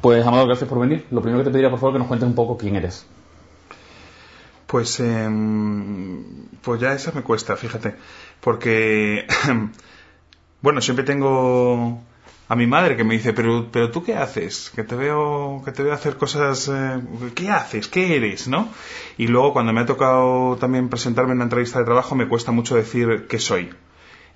Pues, Amador, gracias por venir. Lo primero que te pediría, por favor, que nos cuentes un poco quién eres. Pues, eh, pues ya esa me cuesta, fíjate. Porque, bueno, siempre tengo a mi madre que me dice, pero, pero tú qué haces? Que te veo, que te veo hacer cosas, eh, ¿qué haces? ¿Qué eres? ¿No? Y luego cuando me ha tocado también presentarme en una entrevista de trabajo me cuesta mucho decir qué soy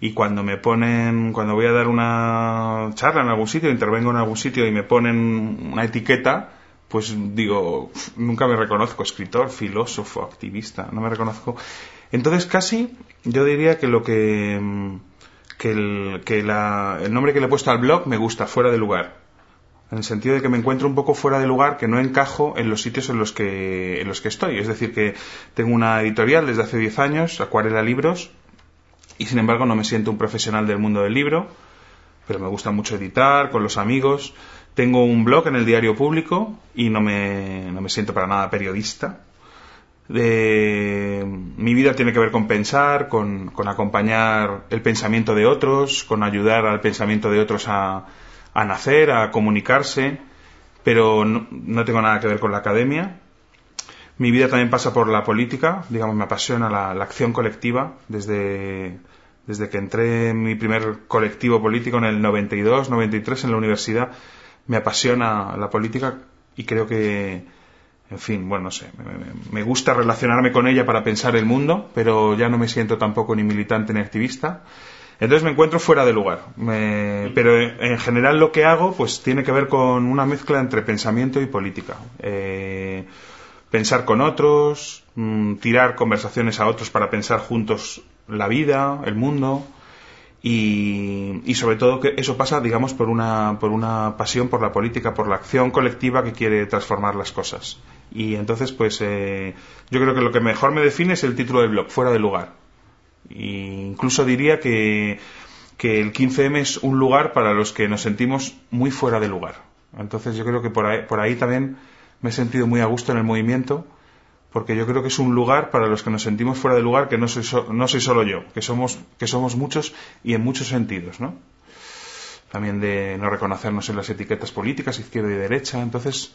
y cuando me ponen, cuando voy a dar una charla en algún sitio, intervengo en algún sitio y me ponen una etiqueta, pues digo, nunca me reconozco, escritor, filósofo, activista, no me reconozco. Entonces casi yo diría que lo que, que, el, que la, el nombre que le he puesto al blog me gusta, fuera de lugar. En el sentido de que me encuentro un poco fuera de lugar, que no encajo en los sitios en los que, en los que estoy. Es decir, que tengo una editorial desde hace 10 años, Acuarela Libros, y sin embargo no me siento un profesional del mundo del libro, pero me gusta mucho editar con los amigos. Tengo un blog en el diario público y no me, no me siento para nada periodista. mi vida tiene que ver con pensar, con, con, acompañar el pensamiento de otros, con ayudar al pensamiento de otros a, a nacer, a comunicarse, pero no, no tengo nada que ver con la academia. Mi vida también pasa por la política, digamos, me apasiona la, la acción colectiva desde, desde que entré en mi primer colectivo político en el 92, 93 en la universidad. Me apasiona la política y creo que, en fin, bueno, no sé, me, gusta relacionarme con ella para pensar el mundo, pero ya no me siento tampoco ni militante ni activista. Entonces me encuentro fuera de lugar. Pero en general lo que hago pues tiene que ver con una mezcla entre pensamiento y política. Eh, pensar con otros, mmm, tirar conversaciones a otros para pensar juntos la vida, el mundo. Y, sobre todo que eso pasa, digamos, por una, por una pasión por la política, por la acción colectiva que quiere transformar las cosas. Y entonces, pues, eh, yo creo que lo que mejor me define es el título del blog, fuera de lugar. E incluso diría que, que el 15M es un lugar para los que nos sentimos muy fuera de lugar. Entonces yo creo que por ahí, por ahí también me he sentido muy a gusto en el movimiento, porque yo creo que es un lugar para los que nos sentimos fuera de lugar, que no soy, so, no soy solo yo, que somos, que somos muchos y en muchos sentidos, ¿no? También de no reconocernos en las etiquetas políticas, izquierda y derecha. Entonces,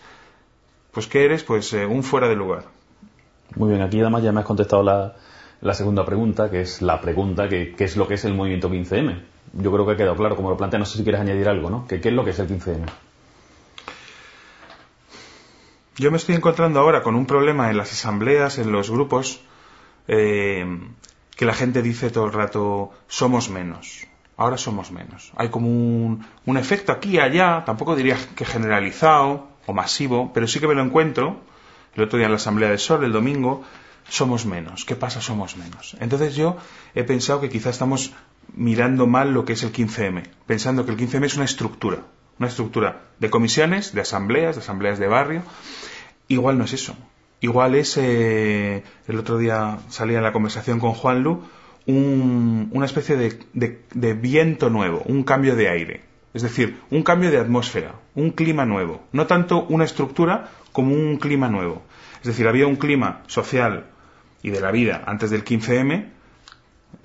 pues, ¿qué eres? Pues eh, un fuera de lugar. Muy bien, aquí además ya me has contestado la, la segunda pregunta, que es la pregunta que qué es lo que es el movimiento 15M. Yo creo que ha quedado claro, como lo plantea, no sé si quieres añadir algo, ¿no? ¿Qué, qué es lo que es el 15M? Yo me estoy encontrando ahora con un problema en las asambleas, en los grupos, eh, que la gente dice todo el rato, somos menos, ahora somos menos. Hay como un, un efecto aquí y allá, tampoco diría que generalizado o masivo, pero sí que me lo encuentro, el otro día en la Asamblea de Sol, el domingo, somos menos. ¿Qué pasa? Somos menos. Entonces yo he pensado que quizá estamos mirando mal lo que es el 15M, pensando que el 15M es una estructura, una estructura de comisiones, de asambleas, de asambleas de barrio. Igual no es eso. Igual es, eh, el otro día salía en la conversación con Juan Lu, un, una especie de, de, de viento nuevo, un cambio de aire. Es decir, un cambio de atmósfera, un clima nuevo. No tanto una estructura como un clima nuevo. Es decir, había un clima social y de la vida antes del 15M,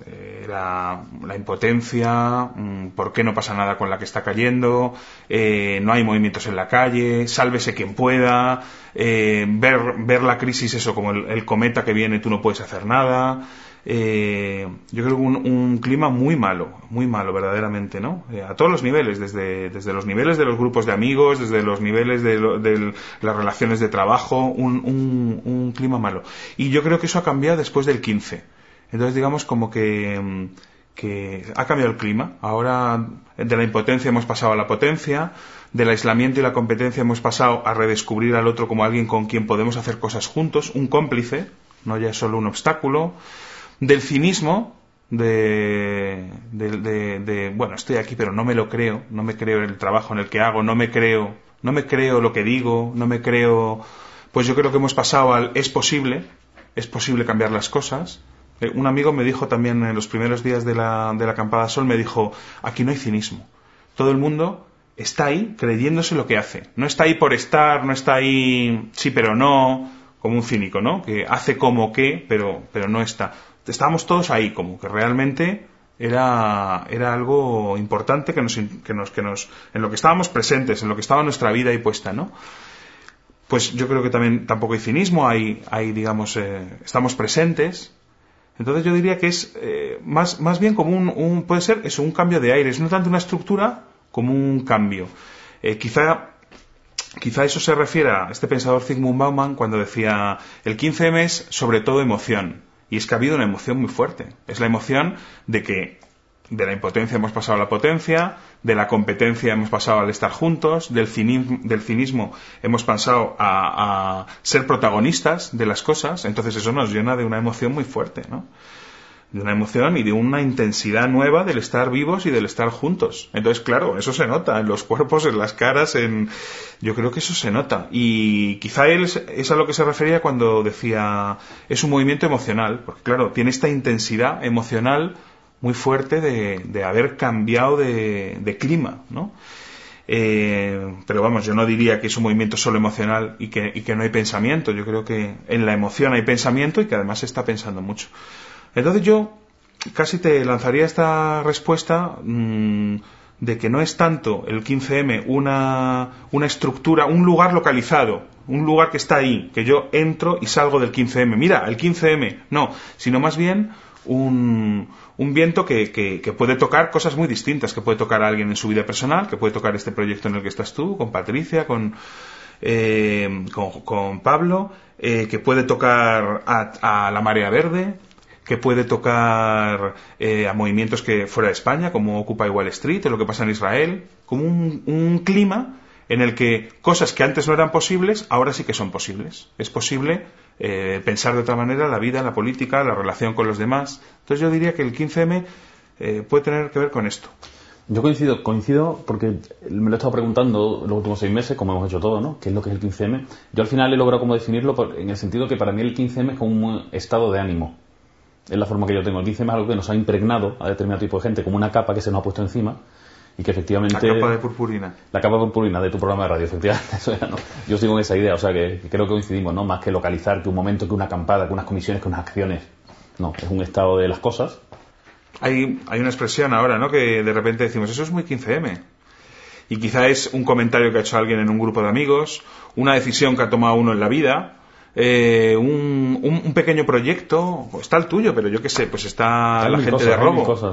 era la impotencia, por qué no pasa nada con la que está cayendo, eh, no hay movimientos en la calle, sálvese quien pueda, eh, ver, ver la crisis eso como el, el, cometa que viene, tú no puedes hacer nada. Eh, yo creo que un, un, clima muy malo, muy malo verdaderamente, ¿no? Eh, a todos los niveles, desde, desde los niveles de los grupos de amigos, desde los niveles de, lo, de las relaciones de trabajo, un, un, un clima malo. Y yo creo que eso ha cambiado después del 15 entonces, digamos como que, que ha cambiado el clima. Ahora de la impotencia hemos pasado a la potencia, del aislamiento y la competencia hemos pasado a redescubrir al otro como alguien con quien podemos hacer cosas juntos, un cómplice, no ya solo un obstáculo. Del cinismo, de, de, bueno, estoy aquí pero no me lo creo, no me creo el trabajo en el que hago, no me creo, no me creo lo que digo, no me creo, pues yo creo que hemos pasado al es posible, es posible cambiar las cosas. Eh, un amigo me dijo también en los primeros días de la, de la acampada sol, me dijo, aquí no hay cinismo. Todo el mundo está ahí creyéndose lo que hace. No está ahí por estar, no está ahí sí pero no, como un cínico, ¿no? Que hace como que, pero, pero no está estábamos todos ahí, como que realmente era, era algo importante que nos, que nos, que nos, en lo que estábamos presentes, en lo que estaba nuestra vida ahí puesta, ¿no? Pues yo creo que también tampoco hay cinismo, hay, hay digamos, eh, estamos presentes. Entonces yo diría que es eh, más, más bien como un, puede ser eso, un cambio de aires, no tanto una estructura como un cambio. Eh, quizá Quizá eso se refiere a este pensador Zygmunt Bauman cuando decía el 15M es sobre todo emoción. Y es que ha habido una emoción muy fuerte. Es la emoción de que de la impotencia hemos pasado a la potencia, de la competencia hemos pasado al estar juntos, del cinismo, del cinismo hemos pasado a, ser protagonistas de las cosas. Entonces eso nos llena de una emoción muy fuerte, ¿no? de una emoción y de una intensidad nueva del estar vivos y del estar juntos. Entonces, claro, eso se nota en los cuerpos, en las caras, en yo creo que eso se nota. Y quizá él es a lo que se refería cuando decía es un movimiento emocional, porque claro, tiene esta intensidad emocional muy fuerte de, de haber cambiado de, de clima, ¿no? Eh, pero vamos, yo no diría que es un movimiento solo emocional y que, y que no hay pensamiento. Yo creo que en la emoción hay pensamiento y que además se está pensando mucho. Entonces yo casi te lanzaría esta respuesta mmm, de que no es tanto el 15M una, una estructura, un lugar localizado, un lugar que está ahí, que yo entro y salgo del 15M. Mira, el 15M, no, sino más bien un, un viento que, que, que, puede tocar cosas muy distintas, que puede tocar a alguien en su vida personal, que puede tocar este proyecto en el que estás tú, con Patricia, con, eh, con, con, Pablo, eh, que puede tocar a, a la marea verde, que puede tocar eh, a movimientos que fuera de España, como Occupy Wall Street, o lo que pasa en Israel, como un, un, clima en el que cosas que antes no eran posibles, ahora sí que son posibles. Es posible eh, pensar de otra manera la vida, la política, la relación con los demás. Entonces yo diría que el 15M eh, puede tener que ver con esto. Yo coincido, coincido porque me lo he estado preguntando los últimos seis meses, como hemos hecho todo, ¿no? ¿Qué es lo que es el 15M? Yo al final he logrado como definirlo por, en el sentido que para mí el 15M es como un estado de ánimo es la forma que yo tengo. El 15 es algo que nos ha impregnado a determinado tipo de gente, como una capa que se nos ha puesto encima y que efectivamente... La capa de purpurina. La capa de purpurina de tu programa de radio, efectivamente. Eso ¿no? Yo sigo en esa idea, o sea que, creo que coincidimos, ¿no? Más que localizar, que un momento, que una acampada, que unas comisiones, que unas acciones. No, es un estado de las cosas. Hay, hay una expresión ahora, ¿no? Que de repente decimos, eso es muy 15M. Y quizá es un comentario que ha hecho alguien en un grupo de amigos, una decisión que ha tomado uno en la vida, eh, un, un, pequeño proyecto, está el tuyo, pero yo qué sé, pues está la gente de Robo.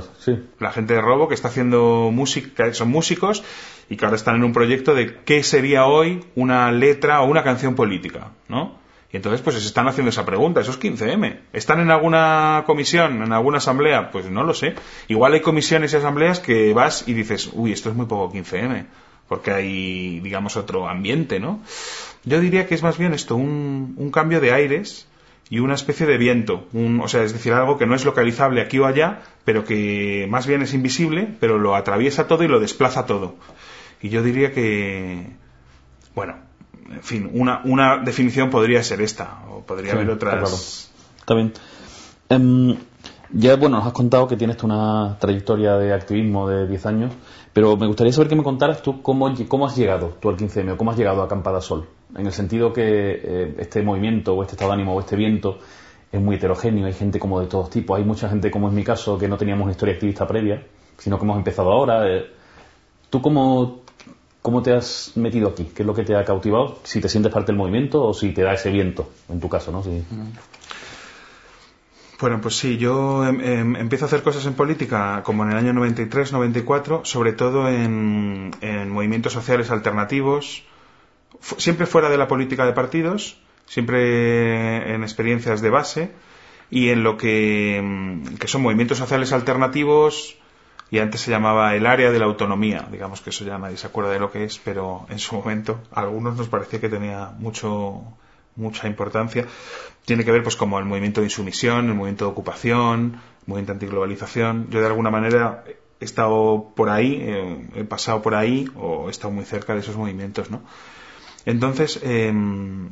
La gente de Robo que está haciendo música, son músicos y que ahora están en un proyecto de qué sería hoy una letra o una canción política, ¿no? Y entonces pues se están haciendo esa pregunta, esos 15M. ¿Están en alguna comisión, en alguna asamblea? Pues no lo sé. Igual hay comisiones y asambleas que vas y dices, uy, esto es muy poco 15M, porque hay, digamos, otro ambiente, ¿no? Yo diría que es más bien esto, un, un cambio de aires y una especie de viento, un, o sea, es decir, algo que no es localizable aquí o allá, pero que más bien es invisible, pero lo atraviesa todo y lo desplaza todo. Y yo diría que, bueno, en fin, una, una definición podría ser esta, o podría haber otras. Está, bien. Em, ya, bueno, nos has contado que tienes una trayectoria de activismo de 10 años, pero me gustaría saber que me contaras tú cómo, cómo has llegado tú al 15M o cómo has llegado a Acampada Sol en el sentido que eh, este movimiento o este estado de ánimo o este viento es muy heterogéneo, hay gente como de todos tipos, hay mucha gente como es mi caso que no teníamos una historia activista previa, sino que hemos empezado ahora. Eh. ¿Tú cómo, cómo te has metido aquí? ¿Qué es lo que te ha cautivado? Si te sientes parte del movimiento o si te da ese viento, en tu caso, ¿no? Sí. Bueno, pues sí, yo em, em, empiezo a hacer cosas en política como en el año 93-94, sobre todo en, en movimientos sociales alternativos, siempre fuera de la política de partidos, siempre en experiencias de base y en lo que, mm, que son movimientos sociales alternativos y antes se llamaba el área de la autonomía, digamos que eso ya nadie se acuerda de lo que es, pero en su momento a algunos nos parecía que tenía mucho mucha importancia, tiene que ver pues como el movimiento de insumisión, el movimiento de ocupación, el movimiento antiglobalización. Yo de alguna manera he estado por ahí, eh, he pasado por ahí o he estado muy cerca de esos movimientos, ¿no? Entonces, em,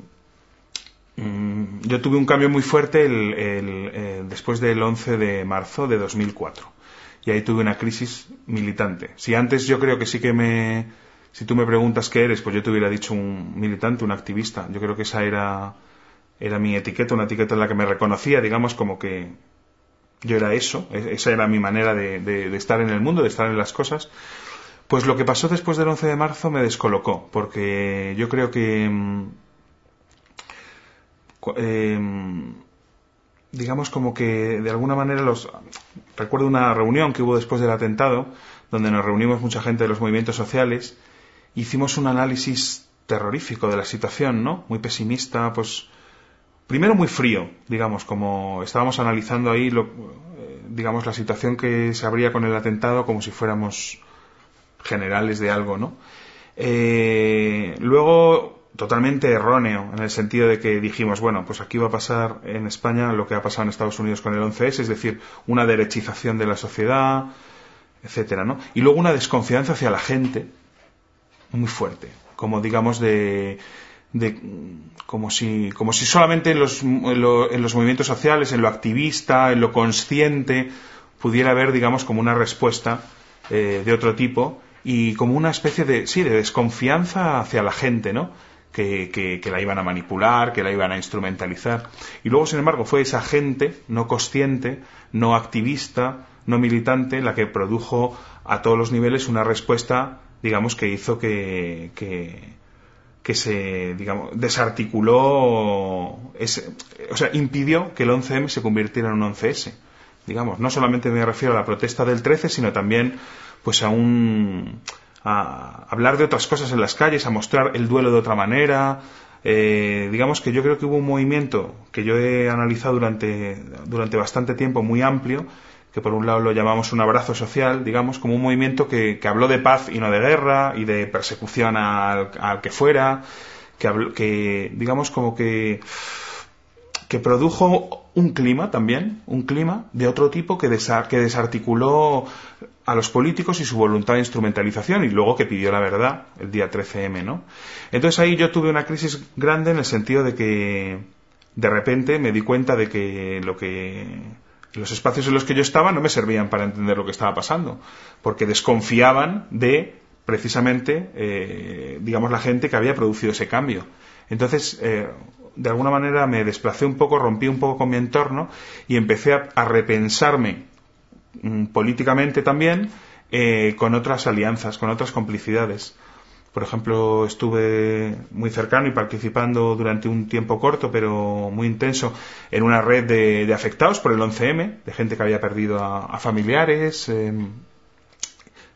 mm, yo tuve un cambio muy fuerte el, eh, después del 11 de marzo de 2004 y ahí tuve una crisis militante. Si antes yo creo que sí que me, si tú me preguntas qué eres, pues yo te hubiera dicho un militante, un activista. Yo creo que esa era, era mi etiqueta, una etiqueta en la que me reconocía, digamos, como que yo era eso, e-, esa era mi manera de, estar en el mundo, de estar en las cosas. Pues lo que pasó después del 11 de marzo me descolocó, porque yo creo que, mm, em, digamos como que de alguna manera los recuerdo una reunión que hubo después del atentado donde nos reunimos mucha gente de los movimientos sociales hicimos un análisis terrorífico de la situación no muy pesimista pues primero muy frío, digamos, como estábamos analizando ahí, lo, eh, digamos, la situación que se abría con el atentado como si fuéramos generales de algo, ¿no? Eh, luego, totalmente erróneo, en el sentido de que dijimos, bueno, pues aquí va a pasar en España lo que ha pasado en Estados Unidos con el 11S, es decir, una derechización de la sociedad, etcétera, ¿no? Y luego una desconfianza hacia la gente muy fuerte, como digamos de de, como si, como si solamente en los, en, los movimientos sociales, en lo activista, en lo consciente, pudiera haber, digamos, como una respuesta eh, de otro tipo y como una especie de, sí, de desconfianza hacia la gente, ¿no? Que, que, la iban a manipular, que la iban a instrumentalizar. Y luego, sin embargo, fue esa gente no consciente, no activista, no militante, la que produjo a todos los niveles una respuesta, digamos, que hizo que, que que se, digamos, desarticuló, ese, o sea, impidió que el 11M se convirtiera en un 11S. Digamos, no solamente me refiero a la protesta del 13, sino también, pues, a un, a hablar de otras cosas en las calles, a mostrar el duelo de otra manera. Eh, digamos que yo creo que hubo un movimiento que yo he analizado durante, durante bastante tiempo muy amplio, que por un lado lo llamamos un abrazo social, digamos, como un movimiento que, habló de paz y no de guerra y de persecución al, que fuera, que, digamos como que que produjo un clima también, un clima de otro tipo que, que desarticuló a los políticos y su voluntad de instrumentalización y luego que pidió la verdad el día 13M, ¿no? Entonces ahí yo tuve una crisis grande en el sentido de que de repente me di cuenta de que lo que los espacios en los que yo estaba no me servían para entender lo que estaba pasando, porque desconfiaban de precisamente, eh, digamos, la gente que había producido ese cambio. Entonces, eh, de alguna manera me desplacé un poco, rompí un poco con mi entorno y empecé a, repensarme mm, políticamente también eh, con otras alianzas, con otras complicidades. Por ejemplo, estuve muy cercano y participando durante un tiempo corto, pero muy intenso, en una red de, afectados por el 11M, de gente que había perdido a, familiares, em,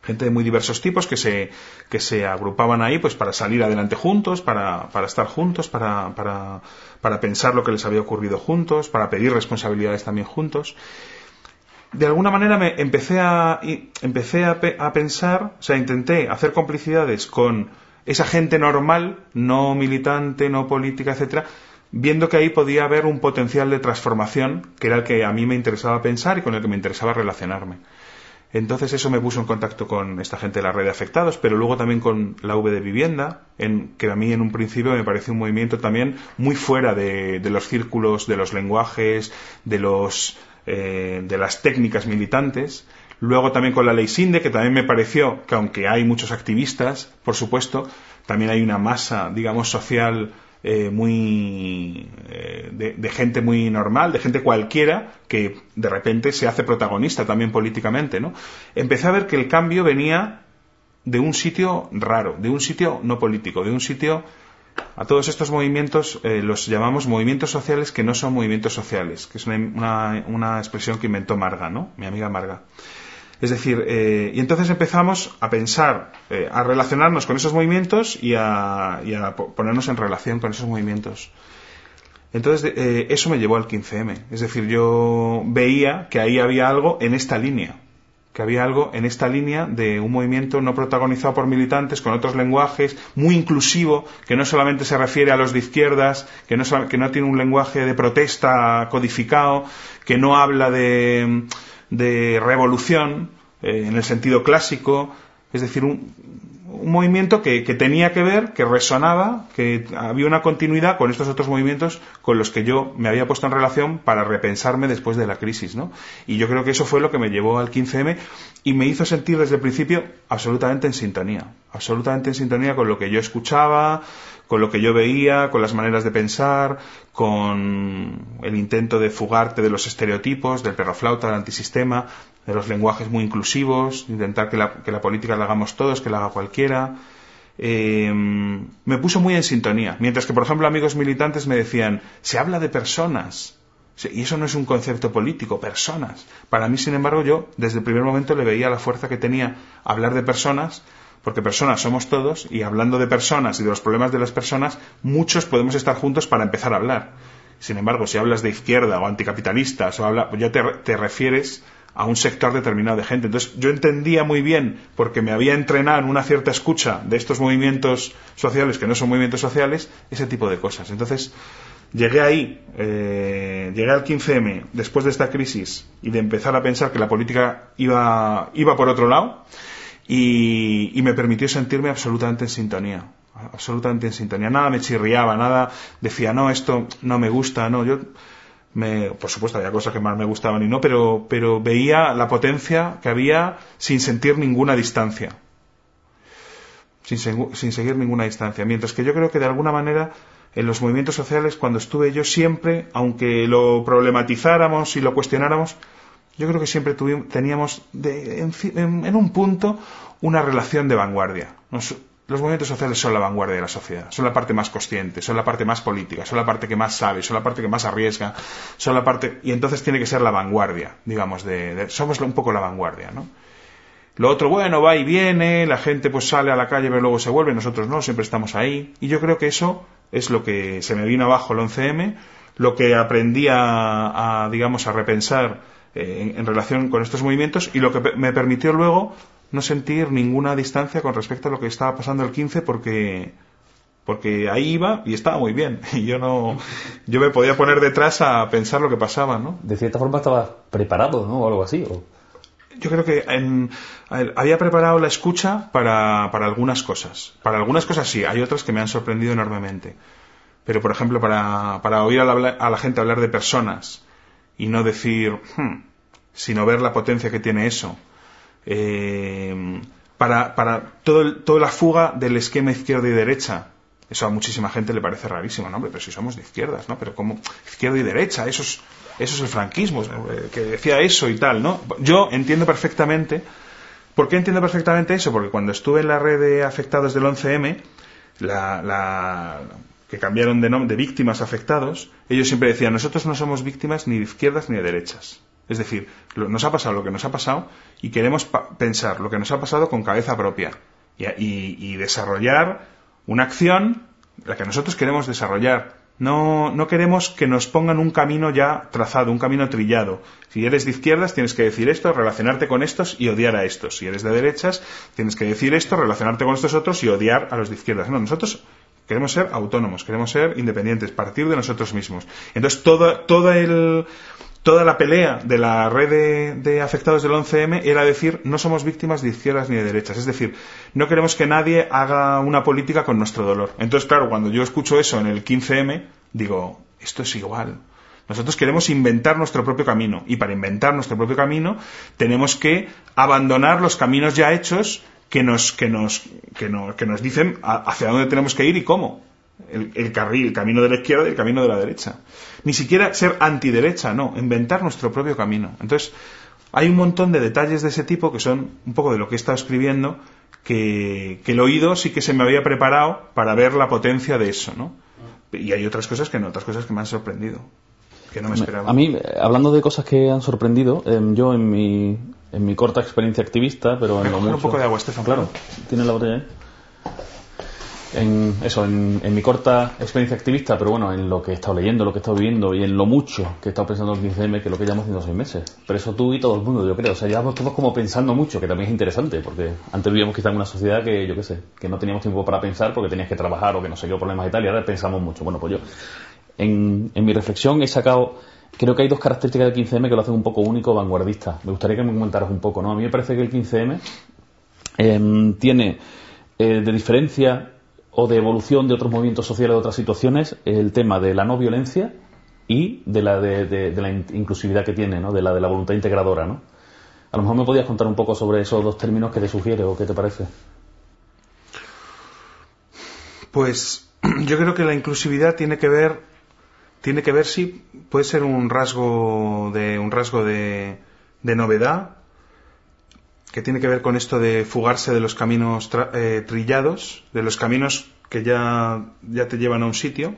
gente de muy diversos tipos que se, que se agrupaban ahí pues para salir adelante juntos, para, para estar juntos, para, para, para pensar lo que les había ocurrido juntos, para pedir responsabilidades también juntos de alguna manera me empecé a, empecé a, pensar, o sea, intenté hacer complicidades con esa gente normal, no militante, no política, etcétera, viendo que ahí podía haber un potencial de transformación, que era el que a mí me interesaba pensar y con el que me interesaba relacionarme. Entonces eso me puso en contacto con esta gente de la red de afectados, pero luego también con la V de vivienda, en, que a mí en un principio me pareció un movimiento también muy fuera de los círculos, de los lenguajes, de los eh, de las técnicas militantes. Luego también con la ley SINDE, que también me pareció que aunque hay muchos activistas, por supuesto, también hay una masa, digamos, social eh, muy eh, de, gente muy normal, de gente cualquiera que de repente se hace protagonista también políticamente, ¿no? Empecé a ver que el cambio venía de un sitio raro, de un sitio no político, de un sitio a todos estos movimientos eh, los llamamos movimientos sociales que no son movimientos sociales, que es una, una, expresión que inventó Marga, ¿no? Mi amiga Marga. Es decir, eh, y entonces empezamos a pensar, eh, a relacionarnos con esos movimientos y a, y a, ponernos en relación con esos movimientos. Entonces, eso me llevó al 15M. Es decir, yo veía que ahí había algo en esta línea. Que había algo en esta línea de un movimiento no protagonizado por militantes, con otros lenguajes, muy inclusivo, que no solamente se refiere a los de izquierdas, que no, que no tiene un lenguaje de protesta codificado, que no habla de, de revolución eh, en el sentido clásico, es decir, un, un movimiento que, tenía que ver, que resonaba, que había una continuidad con estos otros movimientos con los que yo me había puesto en relación para repensarme después de la crisis, ¿no? Y yo creo que eso fue lo que me llevó al 15M y me hizo sentir desde el principio absolutamente en sintonía, absolutamente en sintonía con lo que yo escuchaba, con lo que yo veía, con las maneras de pensar, con el intento de fugarte de los estereotipos, del perro flauta, del antisistema, de los lenguajes muy inclusivos, intentar que la, que la política la hagamos todos, que la haga cualquiera. Eh, me puso muy en sintonía. Mientras que, por ejemplo, amigos militantes me decían, se habla de personas. Y eso no es un concepto político, personas. Para mí, sin embargo, yo desde el primer momento le veía la fuerza que tenía hablar de personas, porque personas somos todos, y hablando de personas y de los problemas de las personas, muchos podemos estar juntos para empezar a hablar. Sin embargo, si hablas de izquierda o anticapitalistas, o habla, ya te refieres a un sector determinado de gente. Entonces yo entendía muy bien, porque me había entrenado en una cierta escucha de estos movimientos sociales que no son movimientos sociales, ese tipo de cosas. Entonces llegué ahí, eh, llegué al 15M después de esta crisis y de empezar a pensar que la política iba, iba por otro lado y, y me permitió sentirme absolutamente en sintonía absolutamente en sintonía. Nada me chirriaba, nada decía, no, esto no me gusta, no, yo por supuesto, había cosas que más me gustaban y no, pero, veía la potencia que había sin sentir ninguna distancia. Sin, seguir ninguna distancia. Mientras que yo creo que de alguna manera en los movimientos sociales, cuando estuve yo siempre, aunque lo problematizáramos y lo cuestionáramos, yo creo que siempre tuvimos, teníamos de, en, un punto una relación de vanguardia. Los movimientos sociales son la vanguardia de la sociedad, son la parte más consciente, son la parte más política, son la parte que más sabe, son la parte que más arriesga, son la parte y entonces tiene que ser la vanguardia, digamos, de, somos un poco la vanguardia, ¿no? Lo otro, bueno, va y viene, la gente pues sale a la calle pero luego se vuelve, nosotros no, siempre estamos ahí. Y yo creo que eso es lo que se me vino abajo el 11M, lo que aprendí a, digamos, a repensar eh, en relación con estos movimientos y lo que me permitió luego no sentir ninguna distancia con respecto a lo que estaba pasando el 15 porque porque ahí iba y estaba muy bien. Y yo no yo me podía poner detrás a pensar lo que pasaba no de cierta forma estaba preparado no o algo así yo creo que había preparado la escucha para, para algunas cosas. Para algunas cosas sí hay otras que me han sorprendido enormemente. Pero por ejemplo para, para oír a la, a la gente hablar de personas y no decir hmm", sino ver la potencia que tiene eso eh, para, para todo toda la fuga del esquema izquierda y derecha. Eso a muchísima gente le parece rarísimo, ¿no? Pero si somos de izquierdas, ¿no? Pero como izquierda y derecha, eso es, eso es el franquismo, eh, que decía eso y tal, ¿no? Yo entiendo perfectamente. ¿Por qué entiendo perfectamente eso? Porque cuando estuve en la red de afectados del 11M, la, la, que cambiaron de nombre, de víctimas afectados, ellos siempre decían, nosotros no somos víctimas ni de izquierdas ni de derechas. Es decir, nos ha pasado lo que nos ha pasado y queremos pensar lo que nos ha pasado con cabeza propia y, desarrollar una acción, la que nosotros queremos desarrollar. No, no queremos que nos pongan un camino ya trazado, un camino trillado. Si eres de izquierdas, tienes que decir esto, relacionarte con estos y odiar a estos. Si eres de derechas, tienes que decir esto, relacionarte con estos otros y odiar a los de izquierdas. No, nosotros queremos ser autónomos, queremos ser independientes, partir de nosotros mismos. Entonces, todo, todo el, toda la pelea de la red de, afectados del 11M era decir no somos víctimas de izquierdas ni de derechas. Es decir, no queremos que nadie haga una política con nuestro dolor. Entonces, claro, cuando yo escucho eso en el 15M, digo, esto es igual. Nosotros queremos inventar nuestro propio camino y para inventar nuestro propio camino tenemos que abandonar los caminos ya hechos que nos, que nos, que nos, que nos dicen hacia dónde tenemos que ir y cómo el, carril, el camino de la izquierda y el camino de la derecha. Ni siquiera ser antiderecha, no, inventar nuestro propio camino. Entonces, hay un montón de detalles de ese tipo que son un poco de lo que he estado escribiendo, que, el oído sí que se me había preparado para ver la potencia de eso, ¿no? Y hay otras cosas que no, otras cosas que me han sorprendido, que no me esperaba. A mí, hablando de cosas que han sorprendido, em, yo en mi, en mi corta experiencia activista, pero en lo mucho... un poco de agua, Estefan. Claro, tiene la botella. En eso, en, mi corta experiencia activista, pero bueno, en lo que he estado leyendo, lo que he estado viviendo y en lo mucho que he estado pensando en el 15M, que lo que llevamos haciendo seis meses. Pero eso tú y todo el mundo, yo creo. O sea, llevamos todos como pensando mucho, que también es interesante, porque antes vivíamos quizá en una sociedad que, yo qué sé, que no teníamos tiempo para pensar porque tenías que trabajar o que no sé qué problemas y tal, y ahora pensamos mucho. Bueno, pues yo, en, en mi reflexión he sacado creo que hay dos características del 15M que lo hacen un poco único, vanguardista. Me gustaría que me comentaras un poco, ¿no? A mí me parece que el 15M em, tiene eh, de diferencia o de evolución de otros movimientos sociales, de otras situaciones, el tema de la no violencia y de la, de, la inclusividad que tiene, ¿no? de la de la voluntad integradora. ¿no? A lo mejor me podías contar un poco sobre esos dos términos que te sugiere o qué te parece. Pues yo creo que la inclusividad tiene que ver, tiene que ver si puede ser un rasgo de un rasgo de, de novedad que tiene que ver con esto de fugarse de los caminos eh, trillados, de los caminos que ya, ya te llevan a un sitio,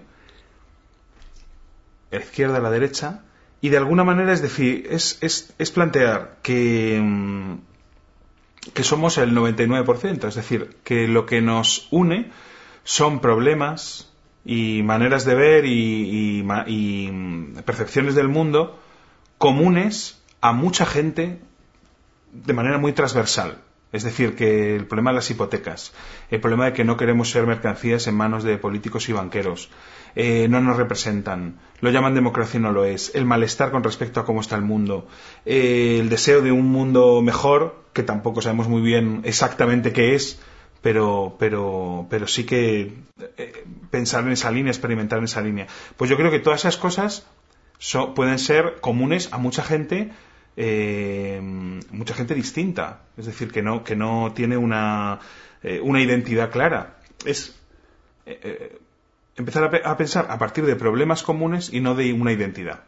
a la izquierda, a la derecha, y de alguna manera es decir, es, es, plantear que, mm, que somos el 99%, es decir, que lo que nos une son problemas y maneras de ver y, y mm, percepciones del mundo comunes a mucha gente de manera muy transversal. Es decir, que el problema de las hipotecas, el problema de que no queremos ser mercancías en manos de políticos y banqueros, eh, no nos representan, lo llaman democracia y no lo es, el malestar con respecto a cómo está el mundo, eh, el deseo de un mundo mejor, que tampoco sabemos muy bien exactamente qué es, pero, pero, pero sí que eh, pensar en esa línea, experimentar en esa línea. Pues yo creo que todas esas cosas pueden ser comunes a mucha gente eh, mucha gente distinta, es decir, que no, que no tiene una, eh, una identidad clara. Es eh, empezar a, pensar a partir de problemas comunes y no de una identidad.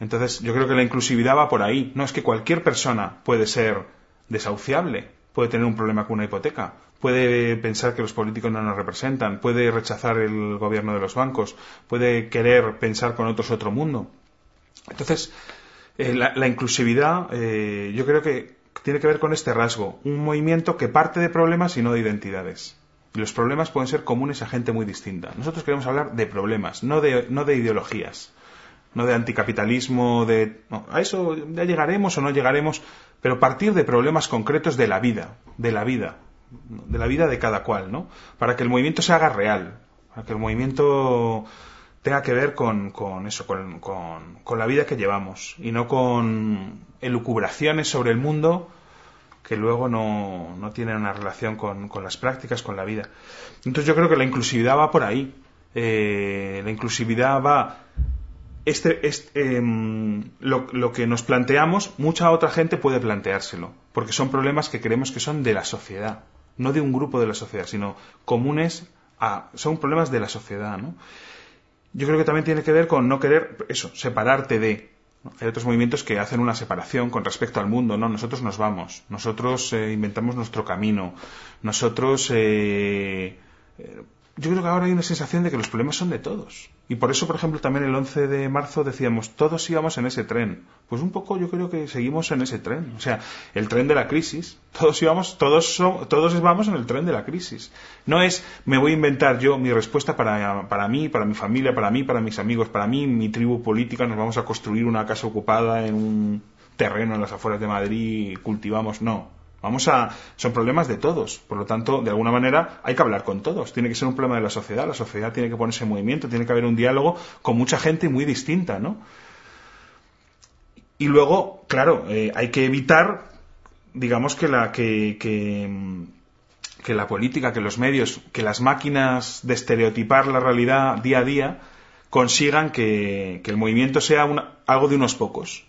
Entonces, yo creo que la inclusividad va por ahí. No es que cualquier persona puede ser desahuciable, puede tener un problema con una hipoteca, puede pensar que los políticos no nos representan, puede rechazar el gobierno de los bancos, puede querer pensar con otros otro mundo. Entonces, eh, la, inclusividad eh, yo creo que tiene que ver con este rasgo, un movimiento que parte de problemas y no de identidades. Y los problemas pueden ser comunes a gente muy distinta. Nosotros queremos hablar de problemas, no de, no de ideologías, no de anticapitalismo, de... a eso ya llegaremos o no llegaremos, pero partir de problemas concretos de la vida, de la vida, de la vida de cada cual, ¿no? Para que el movimiento se haga real, para que el movimiento tenga que ver con, con eso, con, con, la vida que llevamos y no con elucubraciones sobre el mundo que luego no, no tienen una relación con, con, las prácticas, con la vida. Entonces yo creo que la inclusividad va por ahí. Eh, la inclusividad va... Este, este em, lo, lo, que nos planteamos, mucha otra gente puede planteárselo, porque son problemas que creemos que son de la sociedad, no de un grupo de la sociedad, sino comunes a... son problemas de la sociedad, ¿no? Yo creo que también tiene que ver con no querer, eso, separarte de. Hay otros movimientos que hacen una separación con respecto al mundo, ¿no? Nosotros nos vamos, nosotros eh, inventamos nuestro camino, nosotros eh, yo creo que ahora hay una sensación de que los problemas son de todos. Y por eso, por ejemplo, también el 11 de marzo decíamos, todos íbamos en ese tren. Pues un poco yo creo que seguimos en ese tren. O sea, el tren de la crisis. Todos íbamos, todos, todos vamos en el tren de la crisis. No es, me voy a inventar yo mi respuesta para, para mí, para mi familia, para mí, para mis amigos, para mí, mi tribu política, nos vamos a construir una casa ocupada en un terreno en las afueras de Madrid cultivamos. No. Vamos a, son problemas de todos. Por lo tanto, de alguna manera hay que hablar con todos. Tiene que ser un problema de la sociedad. La sociedad tiene que ponerse en movimiento, tiene que haber un diálogo con mucha gente muy distinta, ¿no? Y luego, claro, eh, hay que evitar, digamos que la que, que, la política, que los medios, que las máquinas de estereotipar la realidad día a día consigan que, el movimiento sea algo de unos pocos.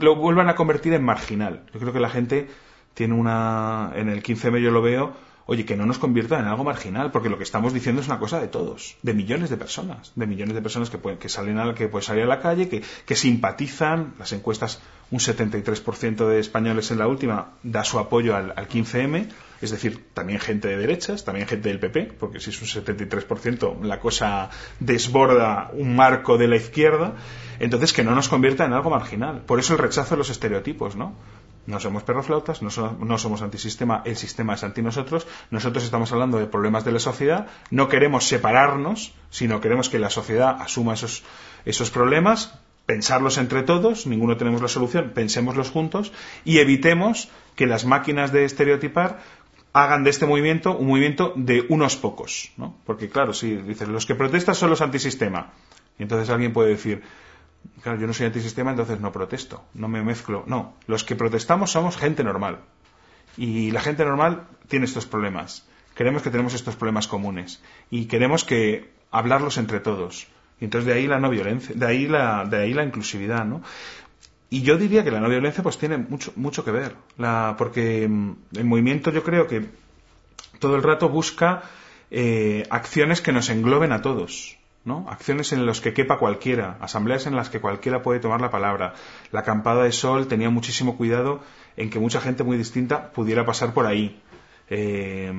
Lo vuelvan a convertir en marginal. Yo creo que la gente tiene una. En el 15M yo lo veo. Oye, que no nos convierta en algo marginal, porque lo que estamos diciendo es una cosa de todos, de millones de personas, de millones de personas que, pueden, que salen a, que pueden salir a la calle, que, que simpatizan, las encuestas, un 73% de españoles en la última da su apoyo al, al 15M, es decir, también gente de derechas, también gente del PP, porque si es un 73%, la cosa desborda un marco de la izquierda, entonces que no nos convierta en algo marginal. Por eso el rechazo de los estereotipos, ¿no? No somos perroflautas, no, no somos antisistema, el sistema es anti nosotros. Nosotros estamos hablando de problemas de la sociedad. No queremos separarnos, sino queremos que la sociedad asuma esos, esos problemas, pensarlos entre todos, ninguno tenemos la solución, pensémoslos juntos y evitemos que las máquinas de estereotipar hagan de este movimiento un movimiento de unos pocos, ¿no? Porque claro, si dices, los que protestan son los antisistema, y entonces alguien puede decir, claro, yo no soy antisistema, entonces no protesto, no me mezclo. No, los que protestamos somos gente normal. Y la gente normal tiene estos problemas. Queremos que tenemos estos problemas comunes y queremos que hablarlos entre todos. Y entonces de ahí la no violencia, de ahí la, de ahí la inclusividad, ¿no? Y yo diría que la no violencia pues tiene mucho, mucho que ver, la, porque mm, el movimiento yo creo que todo el rato busca eh, acciones que nos engloben a todos. ¿No? Acciones en las que quepa cualquiera, asambleas en las que cualquiera puede tomar la palabra. La acampada de sol tenía muchísimo cuidado en que mucha gente muy distinta pudiera pasar por ahí. Eh,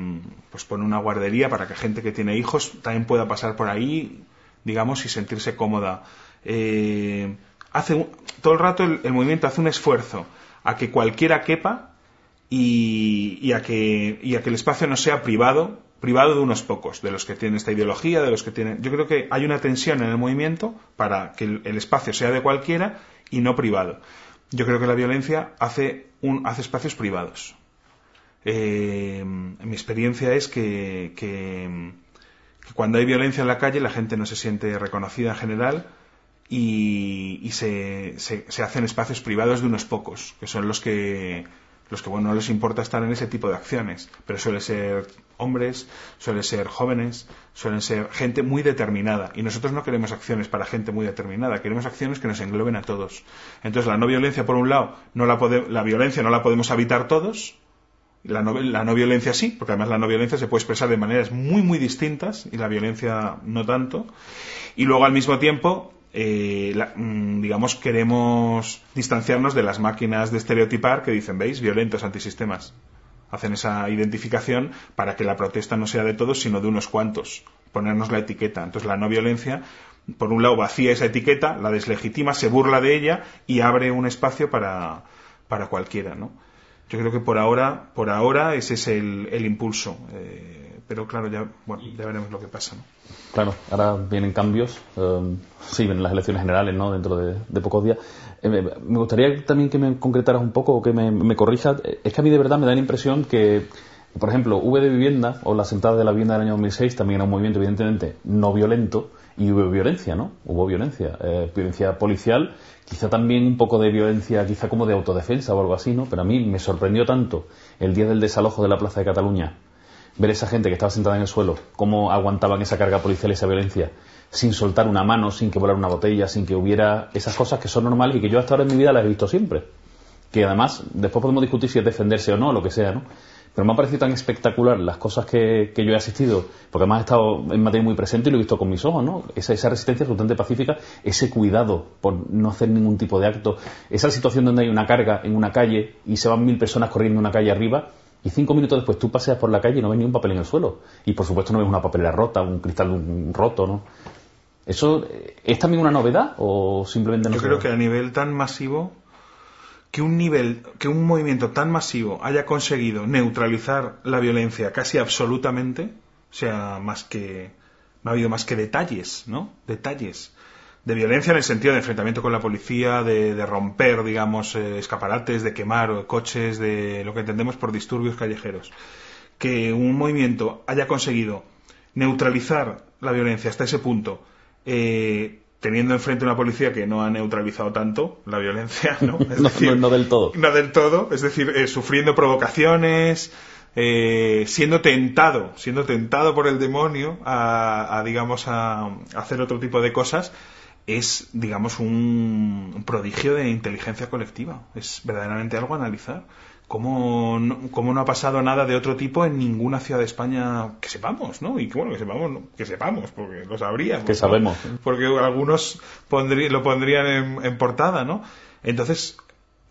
pues pone una guardería para que gente que tiene hijos también pueda pasar por ahí, digamos, y sentirse cómoda. Eh, hace todo el rato el, movimiento hace un esfuerzo a que cualquiera quepa y, a que, y, a que, el espacio no sea privado, privado de unos pocos, de los que tienen esta ideología, de los que tienen. Yo creo que hay una tensión en el movimiento para que el, espacio sea de cualquiera y no privado. Yo creo que la violencia hace, un, hace espacios privados. Eh, mi experiencia es que, que cuando hay violencia en la calle la gente no se siente reconocida en general y, se, se, hacen espacios privados de unos pocos, que son los que los que bueno no les importa estar en ese tipo de acciones, pero suele ser hombres, suele ser jóvenes, suelen ser gente muy determinada y nosotros no queremos acciones para gente muy determinada, queremos acciones que nos engloben a todos. Entonces la no violencia por un lado, no la, la violencia no la podemos habitar todos, la no, la no, violencia sí, porque además la no violencia se puede expresar de maneras muy, muy distintas y la violencia no tanto. Y luego al mismo tiempo eh, mm, digamos, queremos distanciarnos de las máquinas de estereotipar que dicen, veis, violentos antisistemas. Hacen esa identificación para que la protesta no sea de todos, sino de unos cuantos. Ponernos la etiqueta. Entonces, la no violencia, por un lado, vacía esa etiqueta, la deslegitima, se burla de ella y abre un espacio para, para cualquiera, ¿no? Yo creo que por ahora, por ahora ese es el, el impulso. Eh, pero claro, ya, bueno, ya veremos lo que pasa. ¿no? Claro, ahora vienen cambios, eh, sí, vienen las elecciones generales, ¿no? Dentro de, pocos días. Eh, me gustaría también que me concretaras un poco o que me, me corrijas. Es que a mí de verdad me da la impresión que, por ejemplo, V de vivienda o la sentada de la vivienda del año 2006 también era un movimiento evidentemente no violento y hubo violencia, ¿no? Hubo violencia, eh, violencia policial, quizá también un poco de violencia, quizá como de autodefensa o algo así, ¿no? Pero a mí me sorprendió tanto el día del desalojo de la Plaza de Cataluña ver esa gente que estaba sentada en el suelo, cómo aguantaban esa carga policial y esa violencia, sin soltar una mano, sin que volara una botella, sin que hubiera esas cosas que son normales y que yo hasta ahora en mi vida las he visto siempre. Que además, después podemos discutir si es defenderse o no, lo que sea, ¿no? Pero me ha parecido tan espectacular las cosas que, yo he asistido, porque además he estado en materia muy presente y lo he visto con mis ojos, ¿no? Esa, esa resistencia absolutamente pacífica, ese cuidado por no hacer ningún tipo de acto, esa situación donde hay una carga en una calle y se van mil personas corriendo una calle arriba, y cinco minutos después tú paseas por la calle y no ves ni un papel en el suelo. Y por supuesto no ves una papelera rota, un cristal roto, ¿no? ¿Eso eh, es también una novedad o simplemente no Yo creo que a nivel tan masivo, que un nivel, que un movimiento tan masivo haya conseguido neutralizar la violencia casi absolutamente, o sea, más que, no ha habido más que detalles, ¿no? Detalles de violencia en el sentido de enfrentamiento con la policía, de, romper, digamos, eh, escaparates, de quemar coches, de lo que entendemos por disturbios callejeros. Que un movimiento haya conseguido neutralizar la violencia hasta ese punto, eh, teniendo enfrente una policía que no ha neutralizado tanto la violencia, ¿no? no, del todo. No del todo, es decir, eh, sufriendo provocaciones, siendo tentado, siendo tentado por el demonio a, a digamos, a, hacer otro tipo de cosas, es, digamos, un, prodigio de inteligencia colectiva. Es verdaderamente algo a analizar. ¿Cómo no, ¿Cómo no, ha pasado nada de otro tipo en ninguna ciudad de España que sepamos, ¿no? Y que bueno, que sepamos, que sepamos, porque lo sabríamos. Que sabemos. Porque algunos lo pondrían en, portada, ¿no? Entonces,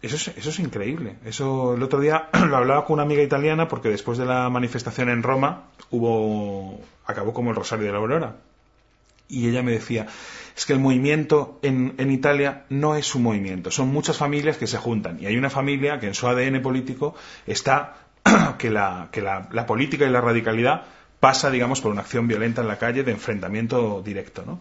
eso es, eso es increíble. Eso el otro día lo hablaba con una amiga italiana porque después de la manifestación en Roma hubo acabó como el Rosario de la Aurora y ella me decía, es que el movimiento en, en, Italia no es un movimiento, son muchas familias que se juntan. Y hay una familia que en su ADN político está que, la, que la, política y la radicalidad pasa, digamos, por una acción violenta en la calle de enfrentamiento directo, ¿no?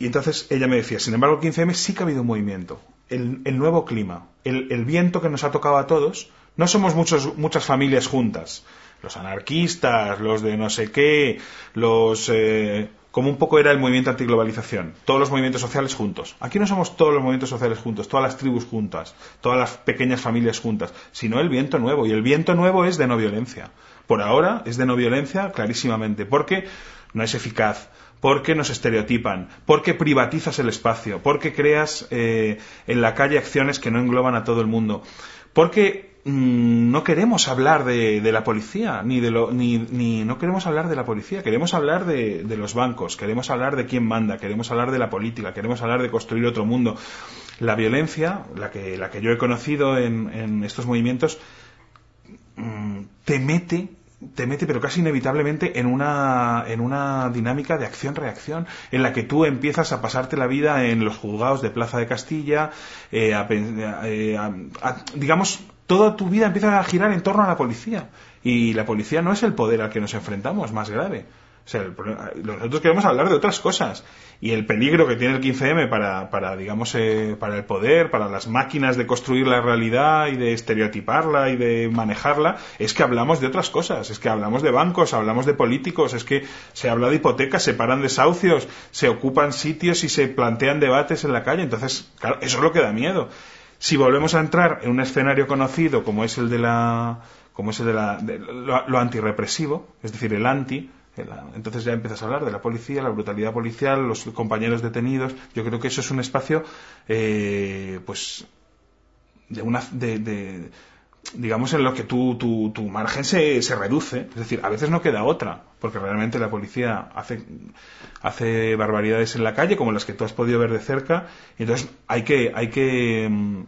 Y entonces ella me decía, sin embargo, el 15M sí que ha habido un movimiento, el, el nuevo clima, el, el, viento que nos ha tocado a todos, no somos muchos, muchas familias juntas, los anarquistas, los de no sé qué, los... Eh, como un poco era el movimiento antiglobalización, todos los movimientos sociales juntos. Aquí no somos todos los movimientos sociales juntos, todas las tribus juntas, todas las pequeñas familias juntas, sino el viento nuevo. Y el viento nuevo es de no violencia. Por ahora es de no violencia clarísimamente, porque no es eficaz, porque nos estereotipan, porque privatizas el espacio, porque creas eh, en la calle acciones que no engloban a todo el mundo, porque Mm, no queremos hablar de, la policía, ni de lo, ni, ni, no queremos hablar de la policía, queremos hablar de, los bancos, queremos hablar de quién manda, queremos hablar de la política, queremos hablar de construir otro mundo. La violencia, la que, la que yo he conocido en, estos movimientos, mm, te mete te mete, pero casi inevitablemente, en una, en una dinámica de acción-reacción, en la que tú empiezas a pasarte la vida en los juzgados de Plaza de Castilla, eh, eh, digamos, toda tu vida empieza a girar en torno a la policía. Y la policía no es el poder al que nos enfrentamos, más grave. O sea, nosotros queremos hablar de otras cosas. Y el peligro que tiene el 15M para, para digamos, eh, para el poder, para las máquinas de construir la realidad y de estereotiparla y de manejarla, es que hablamos de otras cosas. Es que hablamos de bancos, hablamos de políticos, es que se habla de hipotecas, se paran desahucios, se ocupan sitios y se plantean debates en la calle. Entonces, claro, eso es lo que da miedo. Si volvemos a entrar en un escenario conocido como es el de la como es el de, la, lo, antirrepresivo, es decir, el anti, entonces ya empiezas a hablar de la policía, la brutalidad policial, los compañeros detenidos. Yo creo que eso es un espacio, eh, pues, de una, de, digamos, en lo que tu, tu, tu margen se, se, reduce. Es decir, a veces no queda otra, porque realmente la policía hace, barbaridades en la calle, como las que tú has podido ver de cerca, y entonces hay que, hay que, mm,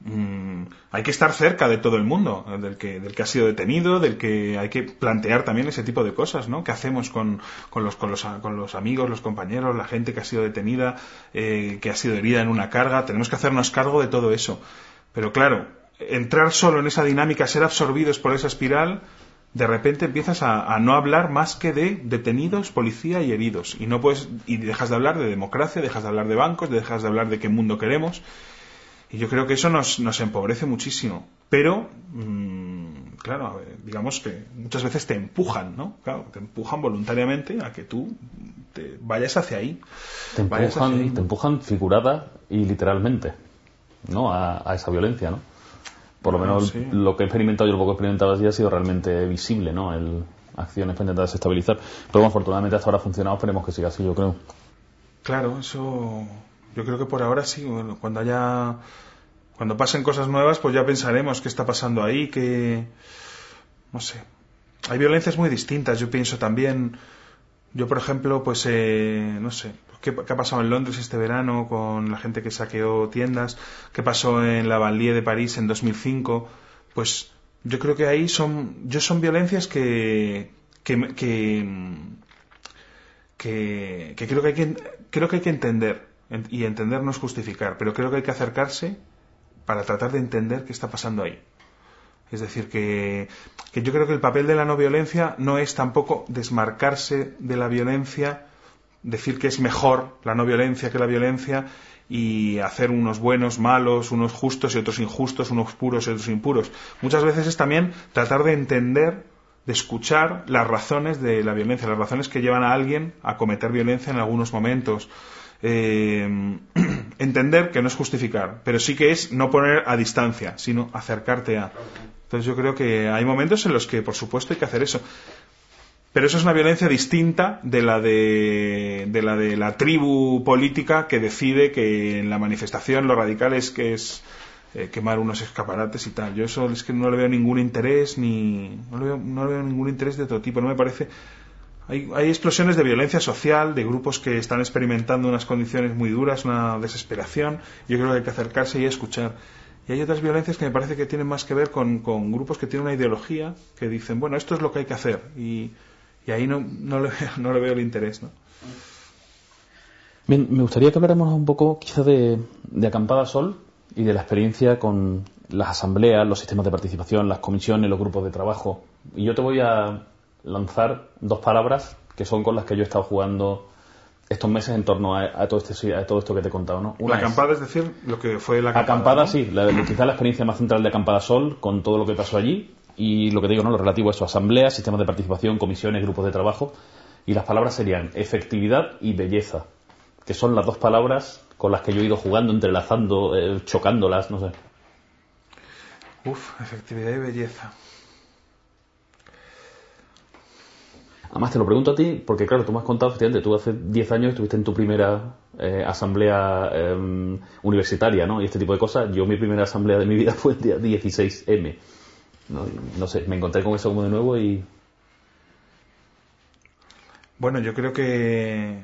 mm, hay que estar cerca de todo el mundo, del que, del que ha sido detenido, del que hay que plantear también ese tipo de cosas, ¿no? ¿Qué hacemos con, con, los, con, los, con los amigos, los compañeros, la gente que ha sido detenida, eh, que ha sido herida en una carga? Tenemos que hacernos cargo de todo eso. Pero claro, entrar solo en esa dinámica, ser absorbidos por esa espiral, de repente empiezas a, no hablar más que de detenidos, policía y heridos. Y no puedes, y dejas de hablar de democracia, dejas de hablar de bancos, dejas de hablar de qué mundo queremos. Y yo creo que eso nos, nos empobrece muchísimo. Pero, mmm, claro, digamos que muchas veces te empujan, ¿no? Claro, te empujan voluntariamente a que tú te vayas hacia ahí. Te empujan, te empujan figurada y literalmente, ¿no? A, a esa violencia, ¿no? Por lo menos lo que he experimentado y lo poco he experimentado así ha sido realmente visible, ¿no? El, acciones para intentar desestabilizar. Pero bueno, afortunadamente hasta ahora ha funcionado, esperemos que siga así, yo creo. Claro, eso yo creo que por ahora sí, cuando haya cuando pasen cosas nuevas, pues ya pensaremos qué está pasando ahí, que no sé. Hay violencias muy distintas, yo pienso también yo por ejemplo, pues eh, no sé, ¿Qué, ha pasado en Londres este verano con la gente que saqueó tiendas? ¿Qué pasó en la Banlieue de París en 2005? Pues yo creo que ahí son, yo son violencias que, que, que, creo que hay que, creo que hay que entender y entender no es justificar, pero creo que hay que acercarse para tratar de entender qué está pasando ahí. Es decir, que, que, yo creo que el papel de la no violencia no es tampoco desmarcarse de la violencia decir que es mejor la no violencia que la violencia y hacer unos buenos, malos, unos justos y otros injustos, unos puros y otros impuros. Muchas veces es también tratar de entender, de escuchar las razones de la violencia, las razones que llevan a alguien a cometer violencia en algunos momentos. Eh, entender que no es justificar, pero sí que es no poner a distancia, sino acercarte a. Entonces yo creo que hay momentos en los que, por supuesto, hay que hacer eso. Pero eso es una violencia distinta de la de, la de la tribu política que decide que en la manifestación lo radical es que es eh, quemar unos escaparates y tal. Yo eso es que no le veo ningún interés ni no le veo, no le veo ningún interés de otro tipo. No me parece. Hay, hay explosiones de violencia social, de grupos que están experimentando unas condiciones muy duras, una desesperación. Yo creo que hay que acercarse y escuchar. Y hay otras violencias que me parece que tienen más que ver con, con grupos que tienen una ideología, que dicen, bueno, esto es lo que hay que hacer. Y, y ahí no, no, le, no le veo el interés. ¿no? Bien, me gustaría que habláramos un poco quizás de, de Acampada Sol y de la experiencia con las asambleas, los sistemas de participación, las comisiones, los grupos de trabajo. Y yo te voy a lanzar dos palabras que son con las que yo he estado jugando estos meses en torno a, todo, este, a todo esto que te he contado. ¿no? la acampada, es, decir, lo que fue la acampada. Acampada, sí, la, quizá la experiencia más central de Acampada Sol, con todo lo que pasó allí y lo que digo, ¿no? lo relativo a eso, asambleas, sistemas de participación, comisiones, grupos de trabajo. Y las palabras serían efectividad y belleza, que son las dos palabras con las que yo he ido jugando, entrelazando, eh, chocándolas, no sé. Uf, efectividad y belleza. Además, te lo pregunto a ti, porque claro, tú me has contado, efectivamente, tú hace 10 años estuviste en tu primera eh, asamblea em, universitaria, ¿no? Y este tipo de cosas. Yo, mi primera asamblea de mi vida fue el día 16M. No, sé, me encontré con eso como de nuevo y. Bueno, yo creo que.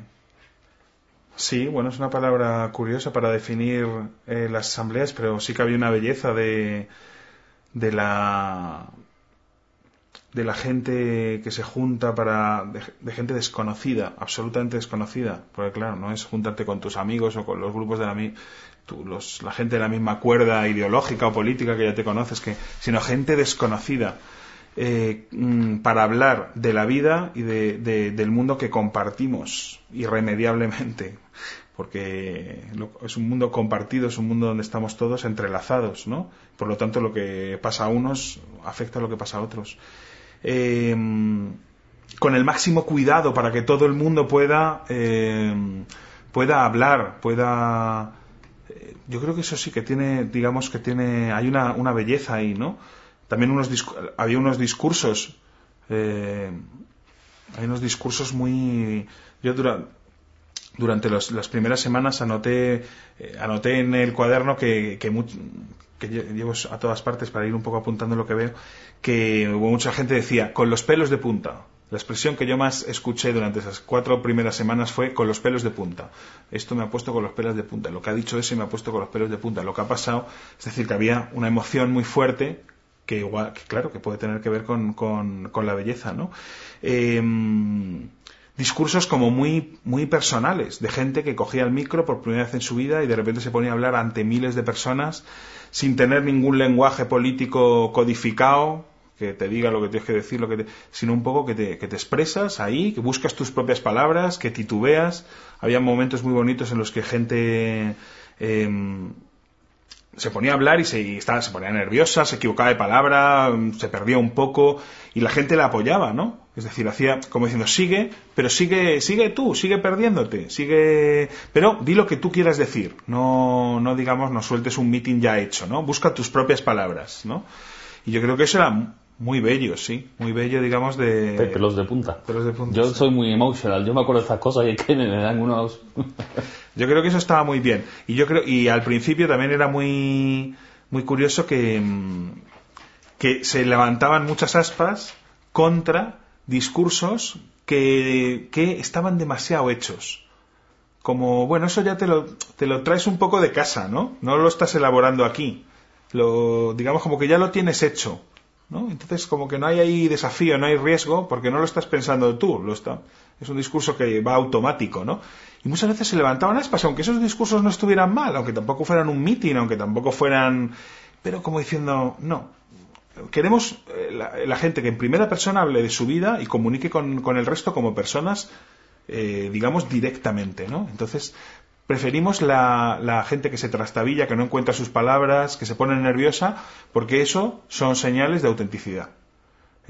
Sí, bueno, es una palabra curiosa para definir eh, las asambleas, pero sí que había una belleza de, de la de la gente que se junta para de, gente desconocida, absolutamente desconocida, porque claro, no es juntarte con tus amigos o con los grupos de la los, la gente de la misma cuerda ideológica o política que ya te conoces, que, sino gente desconocida eh, mm, para hablar de la vida y de, del mundo que compartimos irremediablemente, porque es un mundo compartido, es un mundo donde estamos todos entrelazados, ¿no? Por lo tanto, lo que pasa a unos afecta a lo que pasa a otros. Em, con el máximo cuidado para que todo el mundo pueda, em, pueda hablar, pueda... Eh, yo creo que eso sí que tiene, digamos que tiene, hay una, una belleza ahí, ¿no? También unos había unos discursos, eh, hay unos discursos muy... Yo durante las primeras semanas anoté, eh, anoté en el cuaderno que, que llevo a todas partes para ir un poco apuntando lo que veo, que mucha gente decía, con los pelos de punta. La expresión que yo más escuché durante esas cuatro primeras semanas fue con los pelos de punta. Esto me ha puesto con los pelos de punta. Lo que ha dicho ese me ha puesto con los pelos de punta. Lo que ha pasado, es decir, que había una emoción muy fuerte que igual, que claro, que puede tener que ver con, con, la belleza, ¿no? Em, discursos como muy, muy personales, de gente que cogía el micro por primera vez en su vida y de repente se ponía a hablar ante miles de personas sin tener ningún lenguaje político codificado, que te diga lo que tienes que decir, lo que sino un poco que te, que te expresas ahí, que buscas tus propias palabras, que titubeas. Había momentos muy bonitos en los que gente em, se ponía a hablar y se, estaba, se ponía nerviosa, se equivocaba de palabra, se perdía un poco y la gente la apoyaba, ¿no? Es decir, hacía como diciendo, sigue, pero sigue, sigue tú, sigue perdiéndote, sigue, pero di lo que tú quieras decir, no, no digamos, no sueltes un meeting ya hecho, ¿no? Busca tus propias palabras, ¿no? Y yo creo que eso era muy bello, sí, muy bello, digamos, de... pelos de punta. Pelos de punta. Yo soy muy emotional, yo me acuerdo de estas cosas y que me dan unos... yo creo que eso estaba muy bien. Y yo creo, y al principio también era muy, muy curioso que, mm, que se levantaban muchas aspas contra discursos que, estaban demasiado hechos. Como, bueno, eso ya te lo, te lo traes un poco de casa, ¿no? No lo estás elaborando aquí. Lo, digamos como que ya lo tienes hecho. ¿no? Entonces, como que no hay ahí desafío, no hay riesgo, porque no lo estás pensando tú, lo está, es un discurso que va automático, ¿no? Y muchas veces se levantaban aspas, aunque esos discursos no estuvieran mal, aunque tampoco fueran un mitin, aunque tampoco fueran, pero como diciendo, no, queremos eh, la, gente que en primera persona hable de su vida y comunique con, con el resto como personas, eh, digamos, directamente, ¿no? Entonces, preferimos la, la, gente que se trastabilla, que no encuentra sus palabras, que se pone nerviosa, porque eso son señales de autenticidad.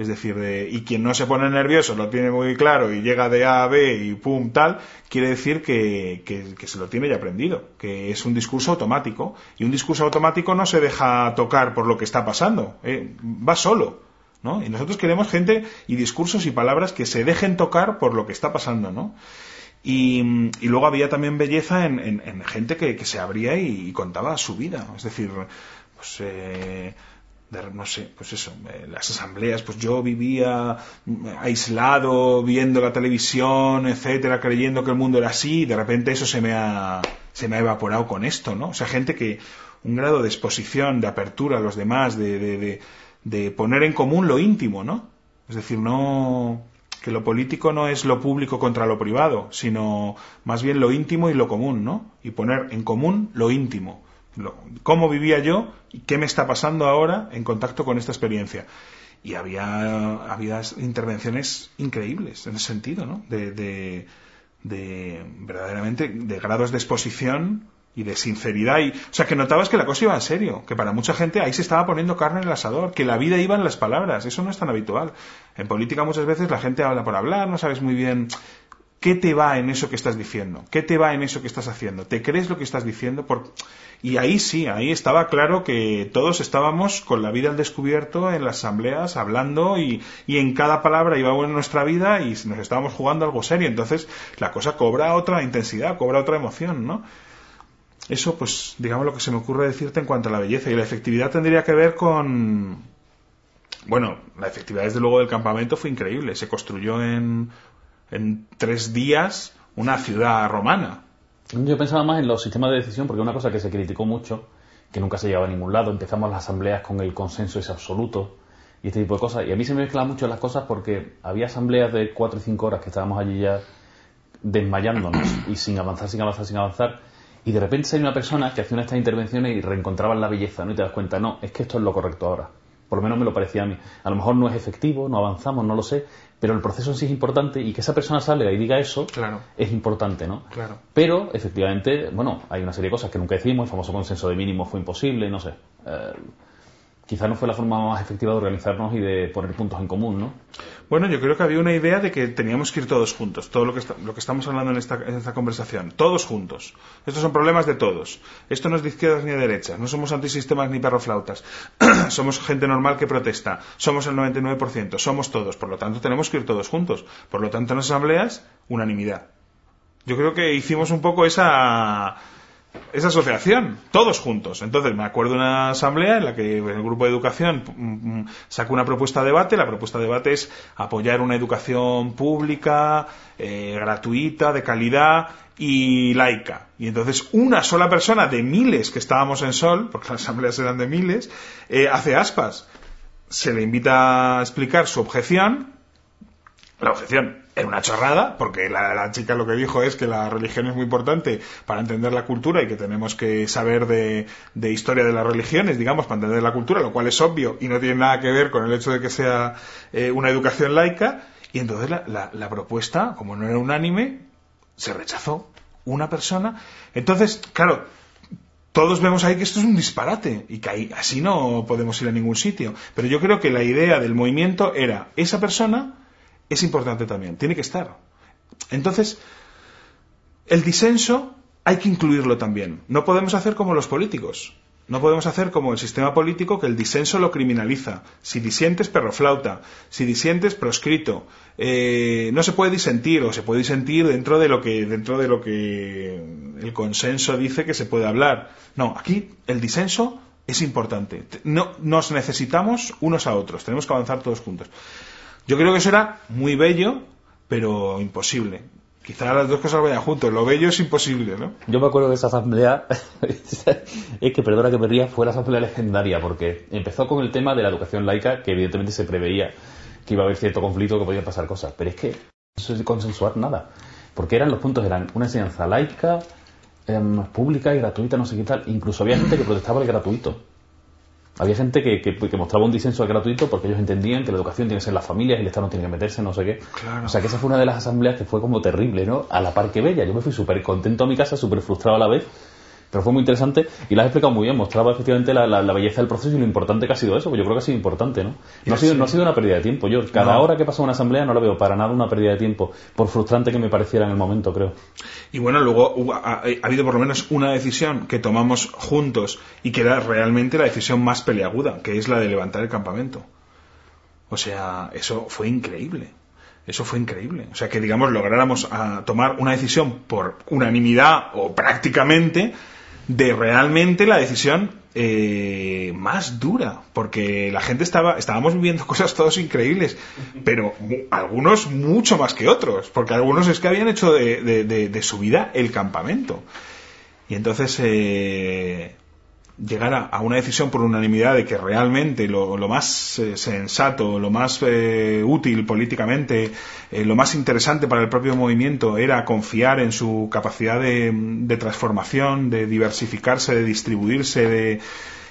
Es decir, y quien no se pone nervioso lo tiene muy claro y llega de A a B y pum tal, quiere decir que, que, se lo tiene ya aprendido, que es un discurso automático. Y un discurso automático no se deja tocar por lo que está pasando, eh, va solo. ¿no? Y nosotros queremos gente y discursos y palabras que se dejen tocar por lo que está pasando, ¿no? Y, luego había también belleza en, gente que, se abría y, contaba su vida. Es decir, pues, eh, no sé, pues eso, las asambleas, pues yo vivía mm, aislado, viendo la televisión, etcétera, creyendo que el mundo era así, y de repente eso se me ha, se me ha evaporado con esto, ¿no? O sea, gente que un grado de exposición, de apertura a los demás, de, de, de, de poner en común lo íntimo, ¿no? Es decir, no, que lo político no es lo público contra lo privado, sino más bien lo íntimo y lo común, ¿no? Y poner en común lo íntimo. Cómo vivía yo y qué me está pasando ahora en contacto con esta experiencia. Y había, había intervenciones increíbles en ese sentido, ¿no? De, de, de verdaderamente de grados de exposición y de sinceridad. Y, o sea, que notabas que la cosa iba en serio, que para mucha gente ahí se estaba poniendo carne en el asador, que la vida iba en las palabras. Eso no es tan habitual. En política muchas veces la gente habla por hablar, no sabes muy bien qué te va en eso que estás diciendo, qué te va en eso que estás haciendo, te crees lo que estás diciendo. Por... Y ahí sí, ahí estaba claro que todos estábamos con la vida al descubierto en las asambleas, hablando y, y en cada palabra iba en nuestra vida y nos estábamos jugando algo serio. Entonces la cosa cobra otra intensidad, cobra otra emoción, ¿no? Eso, pues, digamos lo que se me ocurre decirte en cuanto a la belleza. Y la efectividad tendría que ver con. Bueno, la efectividad, desde luego, del campamento fue increíble. Se construyó en, en tres días una ciudad romana. Yo pensaba más en los sistemas de decisión, porque una cosa que se criticó mucho, que nunca se llevaba a ningún lado, empezamos las asambleas con el consenso ese absoluto y este tipo de cosas. Y a mí se me mucho las cosas porque había asambleas de cuatro y cinco horas que estábamos allí ya desmayándonos y sin avanzar, sin avanzar, sin avanzar y de repente hay una persona que hacía una de estas intervenciones y reencontraba la belleza, ¿no? Y te das cuenta, no, es que esto es lo correcto ahora. Por lo menos me lo parecía a mí. A lo mejor no es efectivo, no avanzamos, no lo sé, pero el proceso en sí es importante y que esa persona salga y diga eso claro. es importante, ¿no? Claro. Pero, efectivamente, bueno, hay una serie de cosas que nunca decimos, el famoso consenso de mínimo fue imposible, no sé. Eh, quizá no fue la forma más efectiva de organizarnos y de poner puntos en común, ¿no? Bueno, yo creo que había una idea de que teníamos que ir todos juntos, todo lo que, lo que estamos hablando en esta, en esta, conversación, todos juntos. Estos son problemas de todos. Esto no es de izquierdas ni de derechas, no somos antisistemas ni perroflautas. somos gente normal que protesta, somos el 99%, somos todos, por lo tanto tenemos que ir todos juntos. Por lo tanto, en las asambleas, unanimidad. Yo creo que hicimos un poco esa esa asociación, todos juntos. Entonces me acuerdo de una asamblea en la que el grupo de educación mm, mm, sacó una propuesta de debate. La propuesta de debate es apoyar una educación pública, eh, gratuita, de calidad y laica. Y entonces una sola persona de miles que estábamos en Sol, porque las asambleas eran de miles, eh, hace aspas. Se le invita a explicar su objeción. La objeción era una chorrada, porque la, chica lo que dijo es que la religión es muy importante para entender la cultura y que tenemos que saber de, historia de las religiones, digamos, para entender la cultura, lo cual es obvio y no tiene nada que ver con el hecho de que sea eh, una educación laica. Y entonces la, la propuesta, como no era unánime, se rechazó. Una persona. Entonces, claro, todos vemos ahí que esto es un disparate y que así no podemos ir a ningún sitio. Pero yo creo que la idea del movimiento era esa persona es importante también, tiene que estar. Entonces, el disenso hay que incluirlo también. No podemos hacer como los políticos. No podemos hacer como el sistema político que el disenso lo criminaliza. Si disientes, perroflauta. Si disientes, proscrito. Eh, no se puede disentir o se puede disentir dentro de lo que dentro de lo que el consenso dice que se puede hablar. No, aquí el disenso es importante. No, nos necesitamos unos a otros. Tenemos que avanzar todos juntos. Yo creo que eso era muy bello, pero imposible. Quizá las dos cosas vayan juntos. Lo bello es imposible, ¿no? Yo me acuerdo de esa asamblea, es que perdona que me ría, fue la asamblea legendaria, porque empezó con el tema de la educación laica, que evidentemente se preveía que iba a haber cierto conflicto, que podían pasar cosas. Pero es que no es consensuar nada. Porque eran los puntos, eran una enseñanza laica, em, pública y gratuita, no sé qué tal. Incluso había gente que protestaba el gratuito. Había gente que, que, mostraba un disenso gratuito porque ellos entendían que la educación tiene que ser en las familias y el Estado no tiene que meterse, no sé qué. O sea que esa fue una de las asambleas que fue como terrible, ¿no? A la par que bella. Yo me fui súper contento a mi casa, súper frustrado a la vez pero fue muy interesante y lo has explicado muy bien, mostraba efectivamente la, la, belleza del proceso y lo importante que ha sido eso, porque yo creo que ha sido importante, ¿no? No ha sido, no ha sido una pérdida de tiempo. Yo cada hora que pasa una asamblea no la veo para nada una pérdida de tiempo, por frustrante que me pareciera en el momento, creo. Y bueno, luego ha, habido por lo menos una decisión que tomamos juntos y que era realmente la decisión más peleaguda, que es la de levantar el campamento. O sea, eso fue increíble. Eso fue increíble. O sea, que digamos lográramos a, ah, tomar una decisión por unanimidad o prácticamente de realmente la decisión eh, más dura, porque la gente estaba, estábamos viviendo cosas todos increíbles, pero algunos mucho más que otros, porque algunos es que habían hecho de, su vida el campamento. Y entonces, eh, llegar a, una decisión por unanimidad de que realmente lo, más eh, sensato, lo más eh, útil políticamente, eh, lo más interesante para el propio movimiento era confiar en su capacidad de, transformación, de diversificarse, de distribuirse de,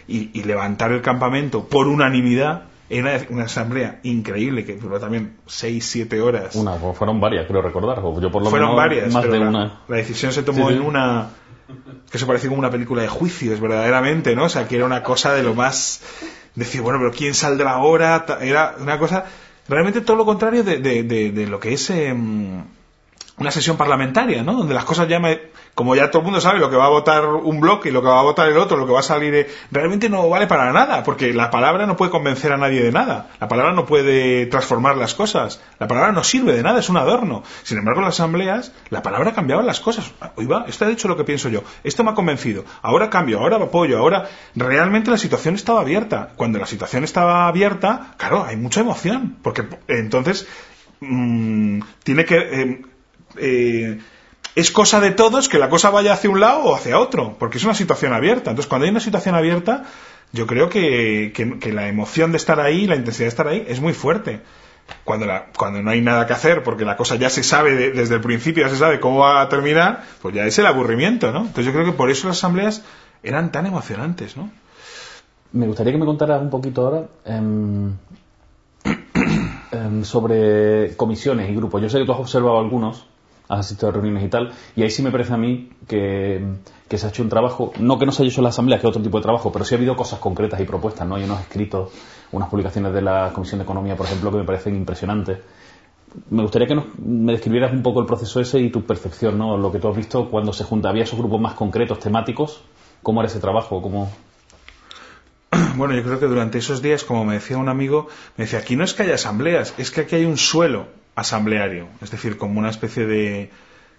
y, levantar el campamento por unanimidad, era una asamblea increíble que duró también seis, siete horas. Una, fueron varias, creo recordar. Yo por lo fueron menos varias, más de la, una. La decisión se tomó en una que se parecía como una película de juicios, verdaderamente, ¿no? O sea, que era una cosa de lo más... Decir, bueno, pero ¿quién saldrá ahora? Era una cosa... Realmente todo lo contrario de, de, de, lo que es em, una sesión parlamentaria, ¿no? Donde las cosas ya me como ya todo el mundo sabe lo que va a votar un bloque y lo que va a votar el otro, lo que va a salir, realmente no vale para nada, porque la palabra no puede convencer a nadie de nada, la palabra no puede transformar las cosas, la palabra no sirve de nada, es un adorno. Sin embargo, las asambleas, la palabra cambiaba las cosas. Oiga, esto ha dicho lo que pienso yo, esto me ha convencido, ahora cambio, ahora apoyo, ahora realmente la situación estaba abierta. Cuando la situación estaba abierta, claro, hay mucha emoción, porque entonces mmm, tiene que... Eh, eh, es cosa de todos que la cosa vaya hacia un lado o hacia otro, porque es una situación abierta. Entonces, cuando hay una situación abierta, yo creo que, la emoción de estar ahí, la intensidad de estar ahí, es muy fuerte. Cuando, cuando no hay nada que hacer, porque la cosa ya se sabe desde el principio, ya se sabe cómo va a terminar, pues ya es el aburrimiento, ¿no? Entonces yo creo que por eso las asambleas eran tan emocionantes, ¿no? Me gustaría que me contaras un poquito ahora em, em, sobre comisiones y grupos. Yo sé que tú has observado algunos, has asistido a reuniones y tal, y ahí sí me parece a mí que, se ha hecho un trabajo, no que no se haya hecho en la Asamblea, que es otro tipo de trabajo, pero sí ha habido cosas concretas y propuestas, ¿no? Hay unos escritos, unas publicaciones de la Comisión de Economía, por ejemplo, que me parecen impresionantes. Me gustaría que me describieras un poco el proceso ese y tu percepción, ¿no? Lo que tú has visto cuando se junta, había esos grupos más concretos, temáticos, ¿cómo era ese trabajo? ¿Cómo... Bueno, yo creo que durante esos días, como me decía un amigo, me decía, aquí no es que haya asambleas, es que aquí hay un suelo asambleario, es decir, como una especie de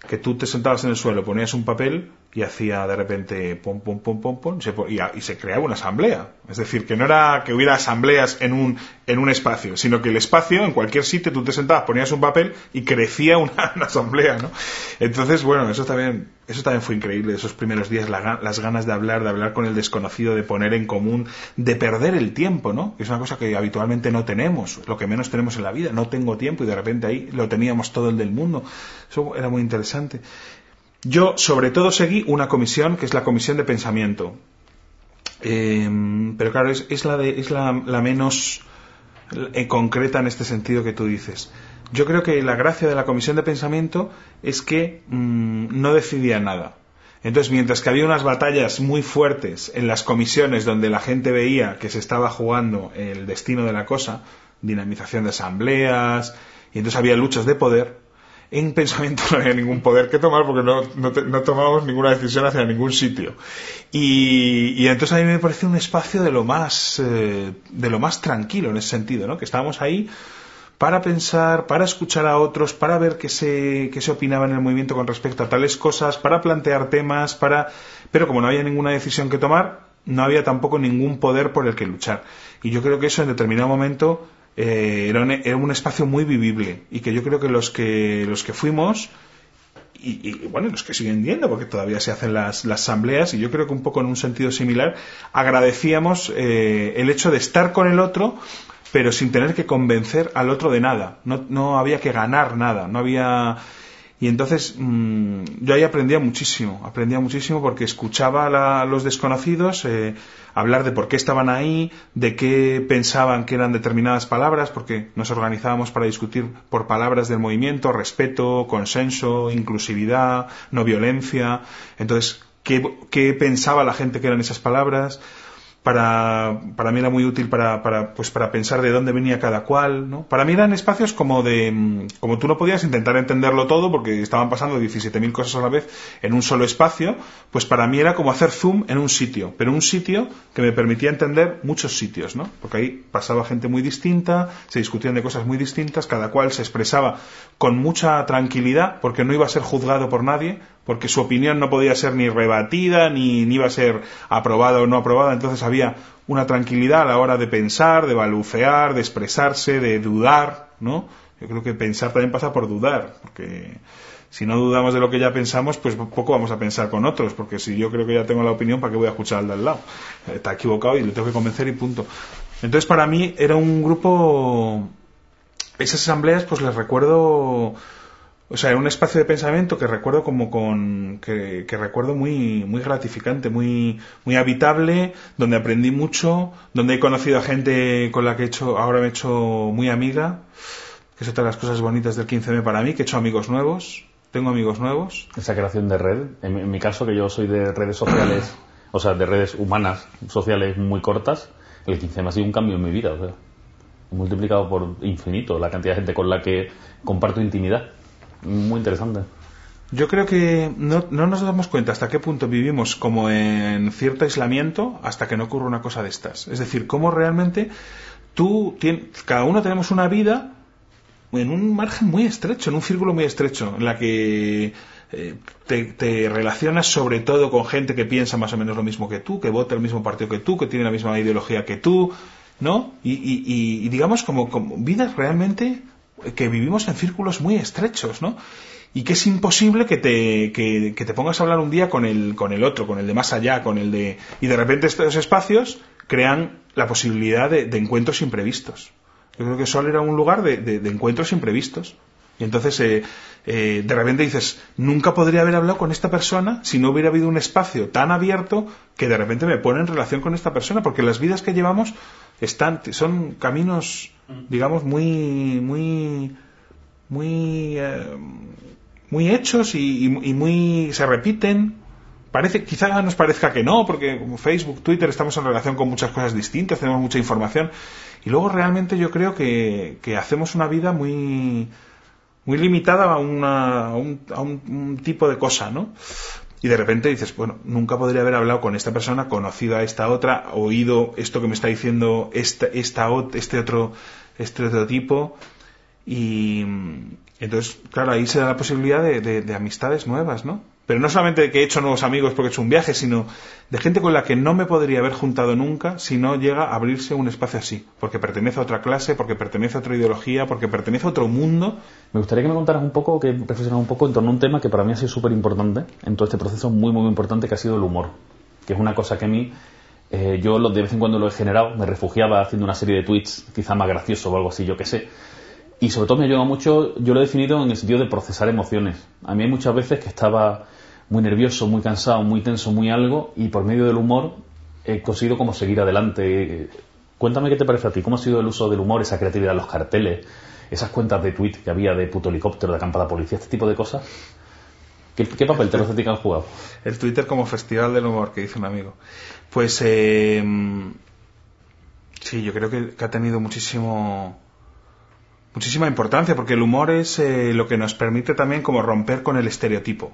que tú te sentabas en el suelo, ponías un papel y hacía de repente pom, pom, pom, pom, pom, y, se creaba una asamblea. Es decir, que no era que hubiera asambleas en un, en un espacio, sino que el espacio, en cualquier sitio, tú te sentabas, ponías un papel y crecía una, asamblea, ¿no? Entonces, bueno, eso también, eso también fue increíble, esos primeros días, las ganas de hablar, de hablar con el desconocido, de poner en común, de perder el tiempo, ¿no? Es una cosa que habitualmente no tenemos, lo que menos tenemos en la vida, no tengo tiempo y de repente ahí lo teníamos todo el del mundo. Eso era muy interesante. Yo, sobre todo, seguí una comisión que es la comisión de pensamiento. Em, pero claro, es, la, de, es la, menos eh, concreta en este sentido que tú dices. Yo creo que la gracia de la comisión de pensamiento es que mm, no decidía nada. Entonces, mientras que había unas batallas muy fuertes en las comisiones donde la gente veía que se estaba jugando el destino de la cosa, dinamización de asambleas, y entonces había luchas de poder, en pensamiento no había ningún poder que tomar porque no, no, tomábamos ninguna decisión hacia ningún sitio. Y, entonces a mí me pareció un espacio de lo más, eh, de lo más tranquilo en ese sentido, ¿no? Que estábamos ahí para pensar, para escuchar a otros, para ver qué se, qué se opinaba en el movimiento con respecto a tales cosas, para plantear temas, para... Pero como no había ninguna decisión que tomar, no había tampoco ningún poder por el que luchar. Y yo creo que eso en determinado momento eh, era, un, espacio muy vivible y que yo creo que los que, los que fuimos y, bueno, los que siguen yendo, porque todavía se hacen las, asambleas, y yo creo que un poco en un sentido similar, agradecíamos eh, el hecho de estar con el otro, pero sin tener que convencer al otro de nada. No, no había que ganar nada, no había y entonces mm, yo ahí aprendía muchísimo, aprendía muchísimo porque escuchaba a los desconocidos eh, hablar de por qué estaban ahí, de qué pensaban que eran determinadas palabras, porque nos organizábamos para discutir por palabras del movimiento, respeto, consenso, inclusividad, no violencia. Entonces, ¿qué, qué pensaba la gente que eran esas palabras? Para, para mí era muy útil para, para, pues para pensar de dónde venía cada cual, ¿no? Para mí eran espacios como de, mm, como tú no podías intentar entenderlo todo porque estaban pasando 17.000 cosas a la vez en un solo espacio, pues para mí era como hacer zoom en un sitio, pero un sitio que me permitía entender muchos sitios, ¿no? Porque ahí pasaba gente muy distinta, se discutían de cosas muy distintas, cada cual se expresaba con mucha tranquilidad porque no iba a ser juzgado por nadie, porque su opinión no podía ser ni rebatida, ni, ni iba a ser aprobada o no aprobada, entonces había una tranquilidad a la hora de pensar, de balucear, de expresarse, de dudar, ¿no? Yo creo que pensar también pasa por dudar, porque si no dudamos de lo que ya pensamos, pues poco vamos a pensar con otros, porque si yo creo que ya tengo la opinión, ¿para qué voy a escuchar al de al lado? Está equivocado y le tengo que convencer y punto. Entonces, para mí era un grupo. Esas asambleas, pues les recuerdo. O sea, un espacio de pensamiento que recuerdo como con. que, recuerdo muy, muy gratificante, muy, muy habitable, donde aprendí mucho, donde he conocido a gente con la que he hecho, ahora me he hecho muy amiga, que es otra de las cosas bonitas del 15M para mí, que he hecho amigos nuevos tengo amigos nuevos. Esa creación de red, en, mi caso que yo soy de redes sociales, o sea, de redes humanas, sociales muy cortas, el 15 me ha sido un cambio en mi vida, o sea, multiplicado por infinito la cantidad de gente con la que comparto intimidad. Muy interesante. Yo creo que no, no, nos damos cuenta hasta qué punto vivimos como en cierto aislamiento hasta que no ocurre una cosa de estas. Es decir, cómo realmente tú, cada uno tenemos una vida en un margen muy estrecho, en un círculo muy estrecho, en la que eh, te, relacionas sobre todo con gente que piensa más o menos lo mismo que tú, que vota el mismo partido que tú, que tiene la misma ideología que tú, ¿no? Y, digamos como, vidas realmente que vivimos en círculos muy estrechos, ¿no? Y que es imposible que te, que, te pongas a hablar un día con el, con el otro, con el de más allá, con el de... Y de repente estos espacios crean la posibilidad de encuentros imprevistos. Yo creo que Sol era un lugar de, encuentros imprevistos. Y entonces, eh, eh, de repente dices, nunca podría haber hablado con esta persona si no hubiera habido un espacio tan abierto que de repente me pone en relación con esta persona, porque las vidas que llevamos están, son caminos, digamos, muy, muy, muy, eh, muy hechos y, y, muy, se repiten. Parece, quizá nos parezca que no, porque como Facebook, Twitter, estamos en relación con muchas cosas distintas, tenemos mucha información y luego realmente yo creo que, hacemos una vida muy, muy limitada a, una, a, un, a un, tipo de cosa, ¿no? Y de repente dices, bueno, nunca podría haber hablado con esta persona, conocido a esta otra, oído esto que me está diciendo esta, esta, este, otro, este otro tipo. Y entonces, claro, ahí se da la posibilidad de amistades nuevas, ¿no? Pero no solamente de que he hecho nuevos amigos porque he hecho un viaje, sino de gente con la que no me podría haber juntado nunca si no llega a abrirse un espacio así. Porque pertenece a otra clase, porque pertenece a otra ideología, porque pertenece a otro mundo. Me gustaría que me contaras un poco, que reflexionaras un poco en torno a un tema que para mí ha sido súper importante en todo este proceso, muy, muy importante, que ha sido el humor. Que es una cosa que a mí, eh, yo de vez en cuando lo he generado, me refugiaba haciendo una serie de tweets, quizá más gracioso o algo así, yo qué sé y sobre todo me ayuda mucho, yo lo he definido en el sentido de procesar emociones. A mí hay muchas veces que estaba muy nervioso, muy cansado, muy tenso, muy algo, y por medio del humor he conseguido como seguir adelante. Cuéntame qué te parece a ti, cómo ha sido el uso del humor, esa creatividad, los carteles, esas cuentas de tweet que había de puto helicóptero, de acampada policía, este tipo de cosas. ¿Qué, papel te que han jugado? El Twitter como festival del humor, que dice un amigo. Pues eh, sí, yo creo que ha tenido muchísimo muchísima importancia, porque el humor es eh, lo que nos permite también como romper con el estereotipo.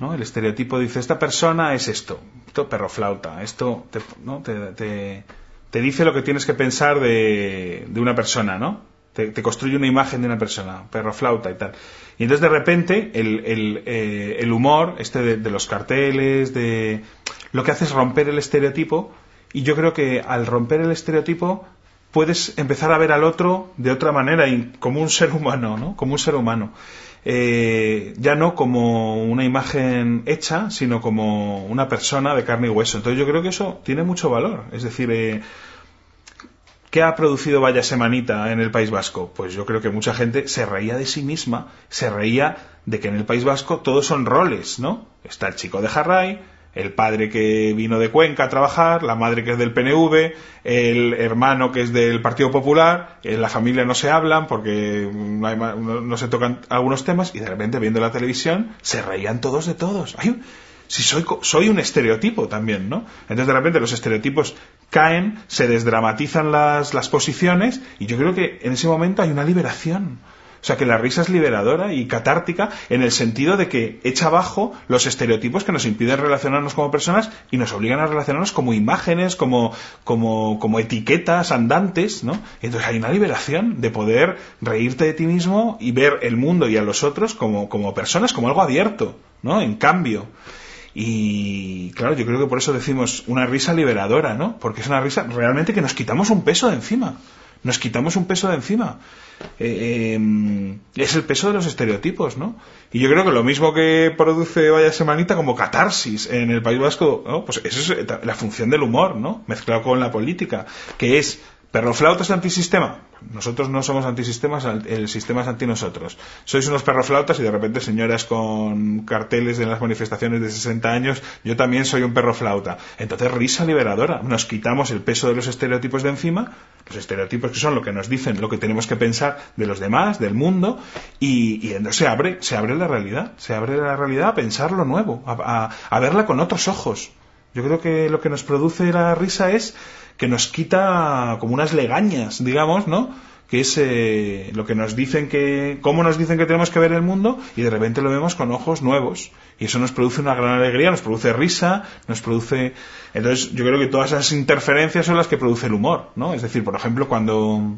¿No? El estereotipo dice, esta persona es esto, esto perro flauta, esto te, te, dice lo que tienes que pensar de, una persona, ¿no? Te, construye una imagen de una persona, perro flauta y tal. Y entonces de repente eh, el humor, este de, de, los carteles, de lo que hace es romper el estereotipo, y yo creo que al romper el estereotipo puedes empezar a ver al otro de otra manera, y como un ser humano, ¿no? Como un ser humano. Eh, ya no como una imagen hecha, sino como una persona de carne y hueso. Entonces yo creo que eso tiene mucho valor. Es decir, eh, ¿qué ha producido Vaya Semanita en el País Vasco? Pues yo creo que mucha gente se reía de sí misma, se reía de que en el País Vasco todos son roles, ¿no? Está el chico de Jarray, el padre que vino de Cuenca a trabajar, la madre que es del PNV, el hermano que es del Partido Popular, en la familia no se hablan porque no, se tocan algunos temas y de repente viendo la televisión se reían todos de todos. si soy, soy un estereotipo también, ¿no? Entonces de repente los estereotipos caen, se desdramatizan las, las posiciones y yo creo que en ese momento hay una liberación sea que la risa es liberadora y catártica en el sentido de que echa abajo los estereotipos que nos impiden relacionarnos como personas y nos obligan a relacionarnos como imágenes, como, como, como etiquetas andantes, ¿no? Entonces hay una liberación de poder reírte de ti mismo y ver el mundo y a los otros como, como personas, como algo abierto, ¿no? En cambio. Y claro, yo creo que por eso decimos una risa liberadora, ¿no? Porque es una risa realmente que nos quitamos un peso de encima Nos quitamos un peso de encima. Eh, em, es el peso de los estereotipos, ¿no? Y yo creo que lo mismo que produce Vaya Semanita como catarsis en el País Vasco. Pues eso es la función del humor, ¿no? Mezclado con la política, que es ¿Perroflautas antisistema? Nosotros no somos antisistemas, el sistema es anti nosotros. Sois unos perroflautas y de repente señoras con carteles en las manifestaciones de 60 años, yo también soy un perroflauta. Entonces, risa liberadora. Nos quitamos el peso de los estereotipos de encima, los estereotipos que son lo que nos dicen, lo que tenemos que pensar de los demás, del mundo, y, entonces se abre, se abre la realidad, se abre la realidad a pensar lo nuevo, a verla con otros ojos. Yo creo que lo que nos produce la risa es que nos quita como unas legañas, digamos, ¿no? que es eh, lo que nos dicen que, cómo nos dicen que tenemos que ver el mundo y de repente lo vemos con ojos nuevos. Y eso nos produce una gran alegría, nos produce risa, nos produce... Entonces yo creo que todas esas interferencias son las que produce el humor, ¿no? Es decir, por ejemplo, cuando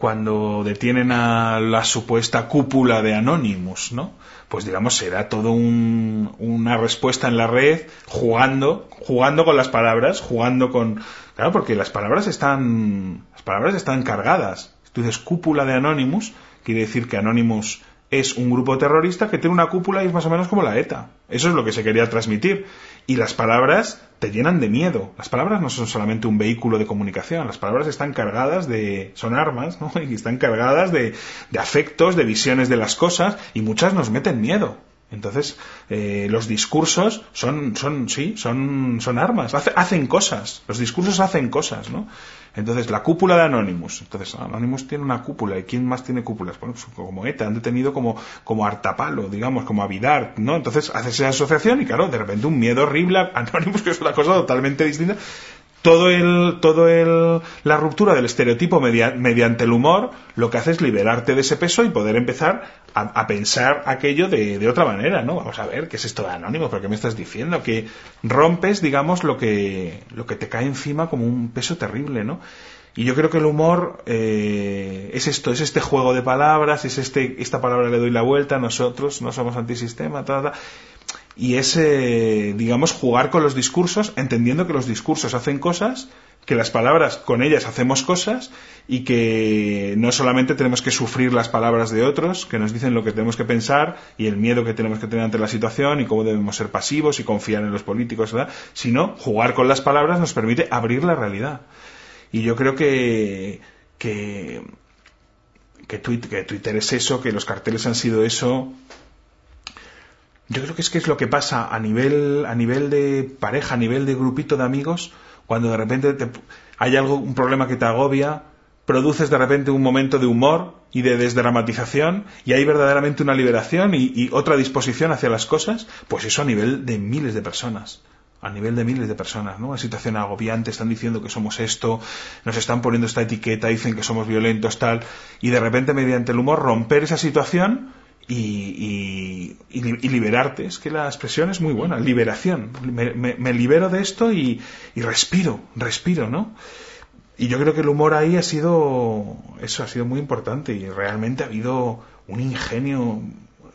cuando detienen a la supuesta cúpula de Anonymous, ¿no? Pues digamos será todo una respuesta en la red jugando, jugando con las palabras, jugando con, claro, porque las palabras están, las palabras están cargadas. Tú dices cúpula de Anonymous, quiere decir que Anonymous es un grupo terrorista que tiene una cúpula y es más o menos como la ETA. Eso es lo que se quería transmitir. Y las palabras te llenan de miedo. Las palabras no son solamente un vehículo de comunicación. Las palabras están cargadas de... son armas, ¿no? Y están cargadas de, de afectos, de visiones de las cosas y muchas nos meten miedo. Entonces, eh, los discursos son, son, sí, son, son armas, hacen cosas, los discursos hacen cosas, ¿no? Entonces, la cúpula de Anonymous. Entonces, Anonymous tiene una cúpula. ¿Y quién más tiene cúpulas? Bueno, pues como ETA, han detenido como, como Artapalo, digamos, como Avidar, ¿no? Entonces, haces esa asociación y, claro, de repente un miedo horrible Anonymous, que es una cosa totalmente distinta, todo el, todo el, la ruptura del estereotipo mediante el humor lo que hace es liberarte de ese peso y poder empezar a, pensar aquello de, de, otra manera, ¿no? Vamos a ver, ¿qué es esto de anónimo? ¿Por qué me estás diciendo? Que rompes, digamos, lo que, lo que te cae encima como un peso terrible, ¿no? Y yo creo que el humor eh, es esto, es este juego de palabras, es este, esta palabra le doy la vuelta, nosotros no somos antisistema, tal, y es, eh, digamos, jugar con los discursos, entendiendo que los discursos hacen cosas, que las palabras con ellas hacemos cosas y que no solamente tenemos que sufrir las palabras de otros, que nos dicen lo que tenemos que pensar y el miedo que tenemos que tener ante la situación y cómo debemos ser pasivos y confiar en los políticos, sino jugar con las palabras nos permite abrir la realidad. Y yo creo que, que, que Twitter es eso, que los carteles han sido eso, yo creo que es que es lo que pasa a nivel, a nivel de pareja, a nivel de grupito de amigos, cuando de repente hay algo, un problema que te agobia, produces de repente un momento de humor y de desdramatización y hay verdaderamente una liberación y, y, otra disposición hacia las cosas, pues eso a nivel de miles de personas. A nivel de miles de personas, ¿no? Una situación agobiante, están diciendo que somos esto, nos están poniendo esta etiqueta, dicen que somos violentos, tal, y de repente mediante el humor romper esa situación y, liberarte. Es que la expresión es muy buena, liberación. Me, libero de esto y, respiro, respiro, ¿no? Y yo creo que el humor ahí ha sido, eso ha sido muy importante y realmente ha habido un ingenio.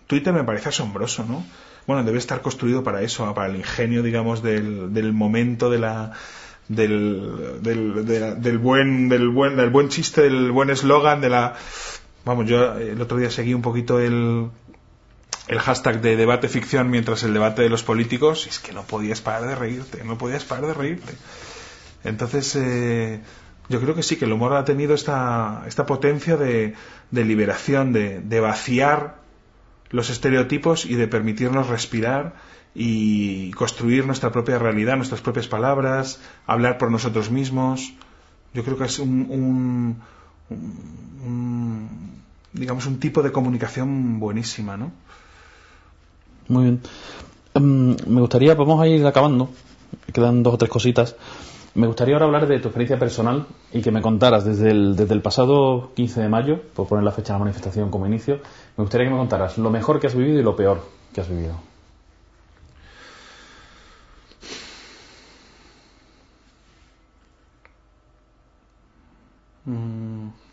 Twitter me parece asombroso, ¿no? Bueno, debe estar construido para eso, para el ingenio, digamos, del, del momento de la, del, del, del, buen, del buen, del buen chiste, del buen eslogan, de la, Vamos, yo el otro día seguí un poquito el, el hashtag de debate ficción mientras el debate de los políticos, y es que no podías parar de reírte, no podías parar de reírte. Entonces, eh, yo creo que sí, que el humor ha tenido esta, esta potencia de, de liberación, de, de, vaciar los estereotipos y de permitirnos respirar y construir nuestra propia realidad, nuestras propias palabras, hablar por nosotros mismos. Yo creo que es un, un digamos, un tipo de comunicación buenísima, ¿no? Muy bien. Em, me gustaría, vamos a ir acabando, quedan dos o tres cositas. Me gustaría ahora hablar de tu experiencia personal y que me contaras desde el, desde el pasado 15 de mayo, por poner la fecha de la manifestación como inicio, me gustaría que me contaras lo mejor que has vivido y lo peor que has vivido. Mm.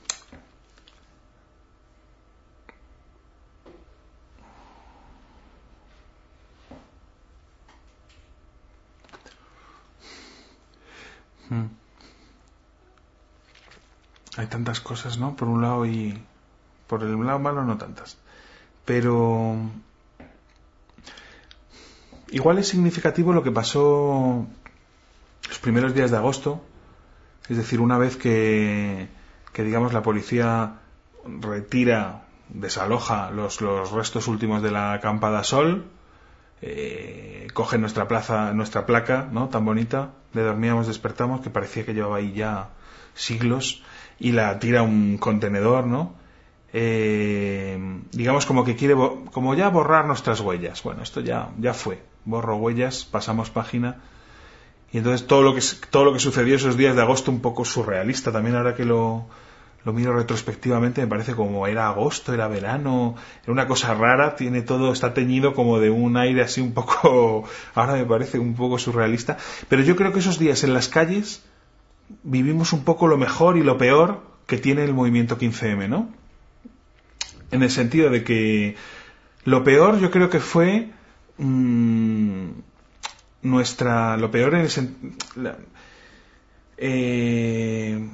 Hay tantas cosas, ¿no? Por un lado y por el lado malo no tantas. Pero igual es significativo lo que pasó los primeros días de agosto, es decir, una vez que, que digamos la policía retira, desaloja los, los restos últimos de la acampada Sol, eh, coge nuestra plaza, nuestra placa, ¿no? Tan bonita, le dormíamos, despertamos, que parecía que llevaba ahí ya siglos, y la tira a un contenedor, ¿no? Eh, digamos como que quiere, como ya borrar nuestras huellas. Bueno, esto ya, ya fue. Borro huellas, pasamos página. Y entonces todo lo que, todo lo que sucedió esos días de agosto un poco surrealista. También ahora que lo, lo miro retrospectivamente, me parece como era agosto, era verano, era una cosa rara, tiene todo, está teñido como de un aire así un poco, ahora me parece un poco surrealista, pero yo creo que esos días en las calles vivimos un poco lo mejor y lo peor que tiene el movimiento 15M, ¿no? En el sentido de que lo peor yo creo que fue mmm, nuestra, lo peor en el la, eh,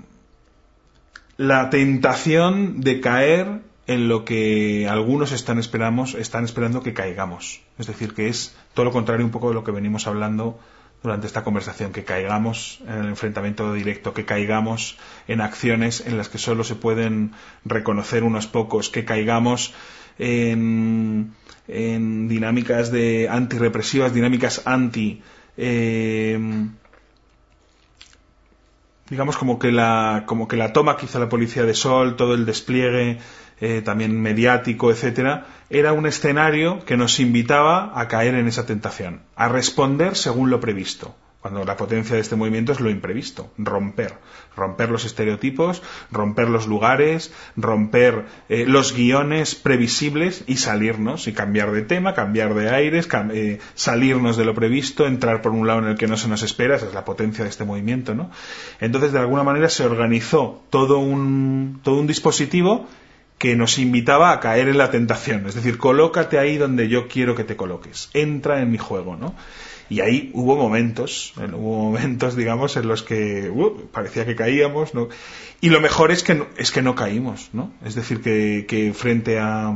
la tentación de caer en lo que algunos están esperamos, están esperando que caigamos. Es decir, que es todo lo contrario un poco de lo que venimos hablando durante esta conversación, que caigamos en el enfrentamiento directo, que caigamos en acciones en las que solo se pueden reconocer unos pocos, que caigamos en, dinámicas de antirrepresivas, dinámicas anti eh, digamos como que la como que la toma que hizo la policía de Sol, todo el despliegue eh, también mediático, etcétera, era un escenario que nos invitaba a caer en esa tentación, a responder según lo previsto. Cuando la potencia de este movimiento es lo imprevisto, romper, romper los estereotipos, romper los lugares, romper eh, los guiones previsibles y salirnos y cambiar de tema, cambiar de aires, eh, salirnos de lo previsto, entrar por un lado en el que no se nos espera, esa es la potencia de este movimiento, ¿no? Entonces, de alguna manera se organizó todo un, todo un dispositivo que nos invitaba a caer en la tentación, es decir, colócate ahí donde yo quiero que te coloques, entra en mi juego, ¿no? Y ahí hubo momentos, hubo momentos, digamos, en los que uh, parecía que caíamos, ¿no? Y lo mejor es que no, es que no caímos, ¿no? Es decir, que, que frente a,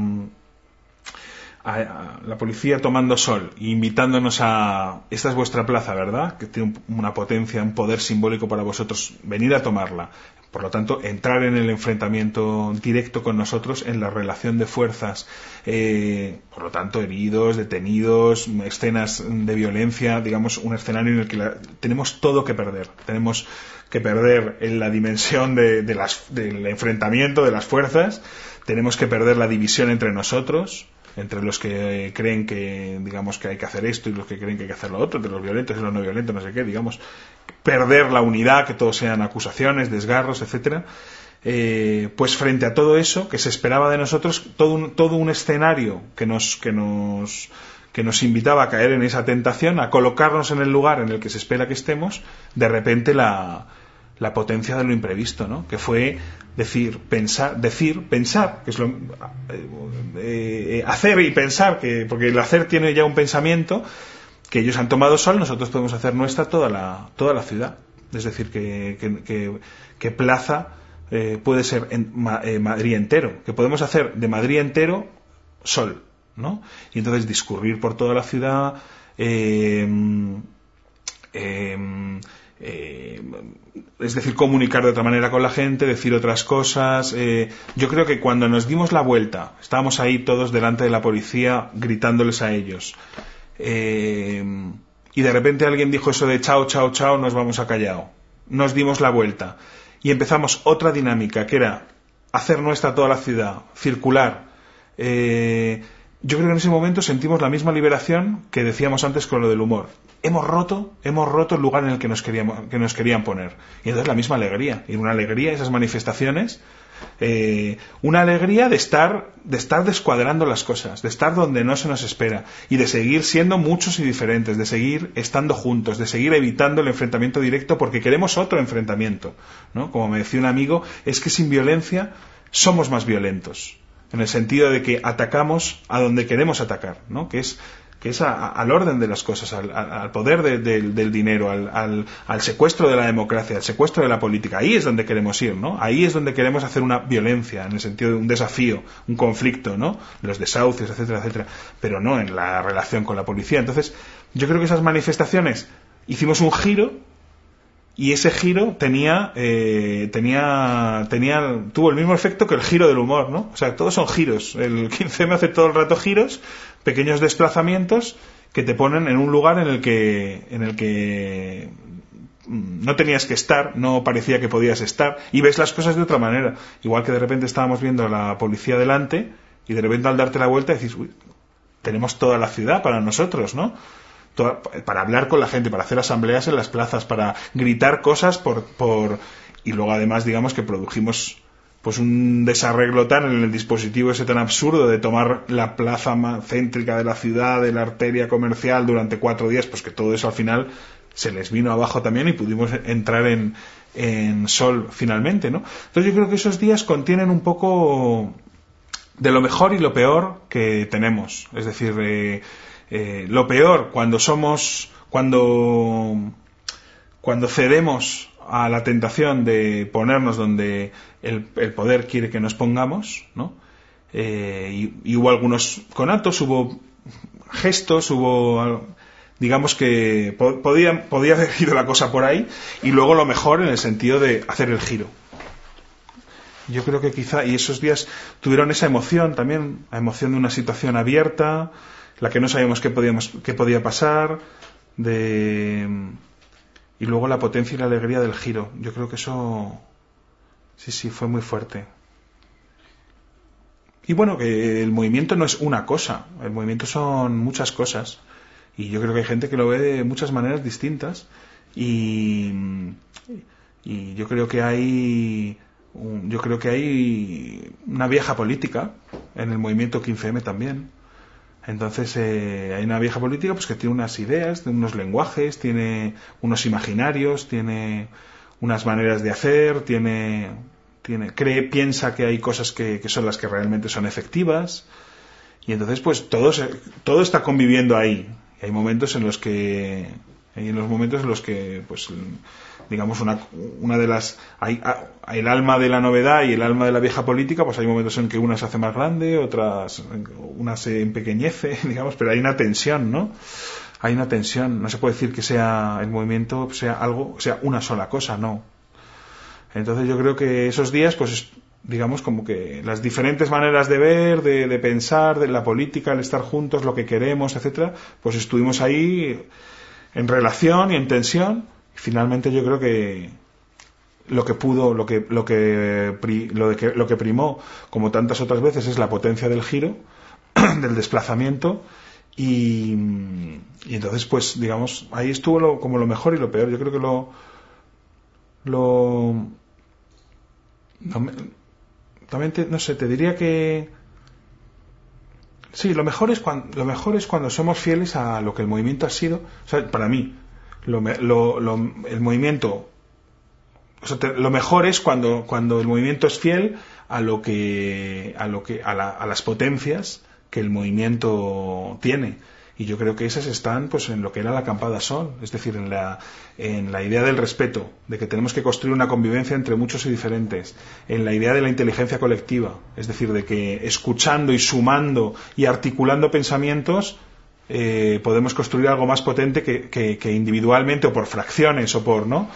a, la policía tomando sol e invitándonos a esta es vuestra plaza, ¿verdad? Que tiene una potencia, un poder simbólico para vosotros, venid a tomarla. Por lo tanto, entrar en el enfrentamiento directo con nosotros en la relación de fuerzas, eh, por lo tanto, heridos, detenidos, escenas de violencia, digamos, un escenario en el que tenemos todo que perder. Tenemos que perder en la dimensión de, las, del enfrentamiento de las fuerzas, tenemos que perder la división entre nosotros, entre los que creen que digamos que hay que hacer esto y los que creen que hay que hacer lo otro, entre los violentos y los no violentos, no sé qué, digamos, perder la unidad, que todos sean acusaciones, desgarros, etcétera. Eh, pues frente a todo eso que se esperaba de nosotros, todo un, todo un escenario que nos, que nos que nos invitaba a caer en esa tentación, a colocarnos en el lugar en el que se espera que estemos, de repente la, la potencia de lo imprevisto, ¿no? Que fue decir, pensar, decir, pensar, que es lo eh, eh, hacer y pensar, que porque el hacer tiene ya un pensamiento que ellos han tomado sol, nosotros podemos hacer nuestra toda la toda la ciudad, es decir, que, que, plaza eh, puede ser en Madrid entero, que podemos hacer de Madrid entero sol, ¿no? Y entonces discurrir por toda la ciudad. Eh, eh, es decir, comunicar de otra manera con la gente, decir otras cosas. Eh, yo creo que cuando nos dimos la vuelta, estábamos ahí todos delante de la policía gritándoles a ellos. Eh, y de repente alguien dijo eso de chao, chao, chao, nos vamos a callao. Nos dimos la vuelta y empezamos otra dinámica que era hacer nuestra toda la ciudad, circular. yo creo que en ese momento sentimos la misma liberación que decíamos antes con lo del humor hemos roto, hemos roto el lugar en el que nos, queríamos, que nos querían poner. Y entonces la misma alegría, y una alegría, esas manifestaciones, eh, una alegría de estar, de estar descuadrando las cosas, de estar donde no se nos espera, y de seguir siendo muchos y diferentes, de seguir estando juntos, de seguir evitando el enfrentamiento directo porque queremos otro enfrentamiento. ¿no? Como me decía un amigo, es que sin violencia somos más violentos en el sentido de que atacamos a donde queremos atacar, ¿no? que es que es al orden de las cosas, al, poder del dinero, al, secuestro de la democracia, al secuestro de la política. Ahí es donde queremos ir, ¿no? Ahí es donde queremos hacer una violencia, en el sentido de un desafío, un conflicto, ¿no? Los desahucios, etcétera, etcétera, pero no en la relación con la policía. Entonces, yo creo que esas manifestaciones hicimos un giro y ese giro tenía, eh, tenía, tenía, tuvo el mismo efecto que el giro del humor, ¿no? O sea, todos son giros. El 15M hace todo el rato giros, pequeños desplazamientos que te ponen en un lugar en el que, en el que no tenías que estar, no parecía que podías estar, y ves las cosas de otra manera. Igual que de repente estábamos viendo a la policía delante, y de repente al darte la vuelta decís, uy, tenemos toda la ciudad para nosotros, ¿no? Para hablar con la gente, para hacer asambleas en las plazas, para gritar cosas por, por y luego además digamos que produjimos pues un desarreglo tan en el dispositivo ese tan absurdo de tomar la plaza más céntrica de la ciudad, de la arteria comercial durante cuatro días, pues que todo eso al final se les vino abajo también y pudimos entrar en, en sol finalmente, ¿no? Entonces yo creo que esos días contienen un poco de lo mejor y lo peor que tenemos. Es decir, eh, eh, lo peor cuando somos, cuando, cuando cedemos a la tentación de ponernos donde el, poder quiere que nos pongamos, ¿no? Eh, y, hubo algunos conatos, hubo gestos, hubo, digamos que podía, podía haber ido la cosa por ahí, y luego lo mejor en el sentido de hacer el giro. Yo creo que quizá, y esos días tuvieron esa emoción también, la emoción de una situación abierta, la que no sabíamos qué, podíamos, qué podía pasar, de... y luego la potencia y la alegría del giro. Yo creo que eso, sí, sí, fue muy fuerte. Y bueno, que el movimiento no es una cosa, el movimiento son muchas cosas. Y yo creo que hay gente que lo ve de muchas maneras distintas. Y, y yo creo que hay yo creo que hay una vieja política en el movimiento 15M también entonces eh, hay una vieja política pues que tiene unas ideas, unos lenguajes, tiene unos imaginarios, tiene unas maneras de hacer, tiene, tiene cree, piensa que hay cosas que, que son las que realmente son efectivas y entonces pues todo, todo está conviviendo ahí. Y hay momentos en los que hay los momentos en los que pues digamos, una, una de las. Hay, el alma de la novedad y el alma de la vieja política, pues hay momentos en que una se hace más grande, otras. una se empequeñece, digamos, pero hay una tensión, ¿no? Hay una tensión. No se puede decir que sea el movimiento, sea algo, sea una sola cosa, no. Entonces yo creo que esos días, pues digamos como que las diferentes maneras de ver, de, de, pensar, de la política, el estar juntos, lo que queremos, etcétera, pues estuvimos ahí en relación y en tensión finalmente yo creo que lo que pudo, lo que, lo que, lo, que, lo que primó, como tantas otras veces, es la potencia del giro, del desplazamiento, y, entonces, pues, digamos, ahí estuvo lo, como lo mejor y lo peor. Yo creo que lo, lo, también no sé, te diría que sí, lo mejor es cuando, lo mejor es cuando somos fieles a lo que el movimiento ha sido, o sea, para mí, el movimiento, lo mejor es cuando, cuando el movimiento es fiel a lo que, a lo que, a, las potencias que el movimiento tiene. Y yo creo que esas están pues en lo que era la acampada sol, es decir, en la, en la idea del respeto, de que tenemos que construir una convivencia entre muchos y diferentes, en la idea de la inteligencia colectiva, es decir, de que escuchando y sumando y articulando pensamientos eh, podemos construir algo más potente que, individualmente o por fracciones o por no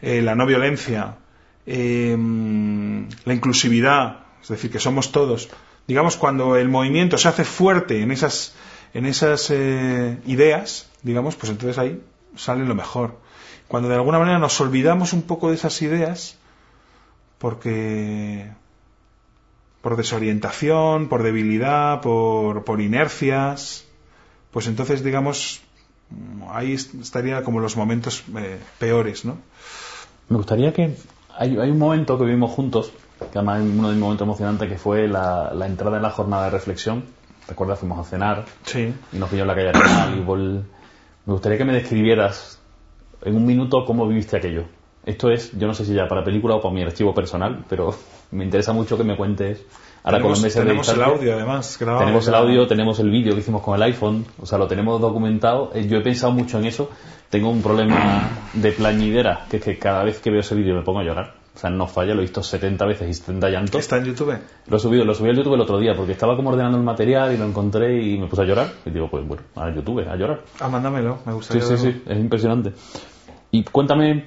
eh, la no violencia eh, la inclusividad es decir que somos todos. Digamos cuando el movimiento se hace fuerte en esas en esas ideas digamos pues entonces ahí sale lo mejor. Cuando de alguna manera nos olvidamos un poco de esas ideas porque por desorientación, por debilidad, por inercias, pues entonces, digamos, ahí estaría como los momentos eh, peores, ¿no? Me gustaría que... Hay, un momento que vivimos juntos, que además es uno de mis momentos emocionantes, que fue la, entrada en la jornada de reflexión. Recuerda, fuimos a cenar sí. y nos pilló en la calle y Me gustaría que me describieras en un minuto cómo viviste aquello. Esto es, yo no sé si ya para película o para mi archivo personal, pero me interesa mucho que me cuentes Ahora con los meses tenemos de el audio, además. grabado. Tenemos el audio, tenemos el vídeo que hicimos con el iPhone, o sea, lo tenemos documentado. Eh, Yo he pensado mucho en eso. Tengo un problema de plañidera, que es que cada vez que veo ese vídeo me pongo a llorar. O sea, no falla, lo he visto 70 veces y 70 llantos. Está en YouTube. Lo he subido, lo subí al YouTube el otro día porque estaba como ordenando el material y lo encontré y me puse a llorar. Y digo, pues bueno, a YouTube, a llorar. Ah, mándamelo, me Sí, gustaría. sí, verlo. sí, es impresionante. Y cuéntame,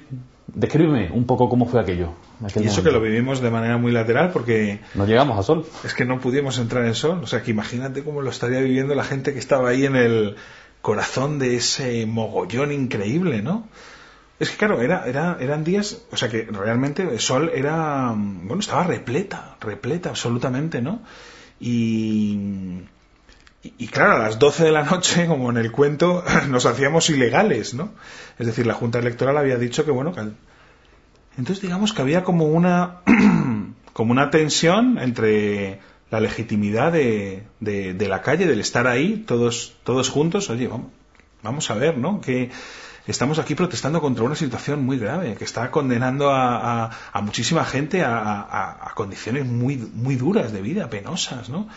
descríbeme un poco cómo fue aquello. aquel Y eso que momento. lo vivimos de manera muy lateral porque No llegamos a sol. es que no pudimos entrar en sol. O sea, que imagínate cómo lo estaría viviendo la gente que estaba ahí en el corazón de ese mogollón increíble, ¿no? Es que claro, era, era, eran días, o sea que realmente el sol era, mm, bueno, estaba repleta, repleta absolutamente, ¿no? Y, y, claro, a las 12 de la noche, como en el cuento, nos hacíamos ilegales, ¿no? Es decir, la Junta Electoral había dicho que, bueno, que entonces digamos que había como una como una tensión entre la legitimidad de, de- la calle, del estar ahí, todos, todos juntos, oye, vamos, vamos a ver, ¿no? Que estamos aquí protestando contra una situación muy grave, que está condenando a, muchísima gente a- a condiciones muy, muy duras de vida, penosas, ¿no?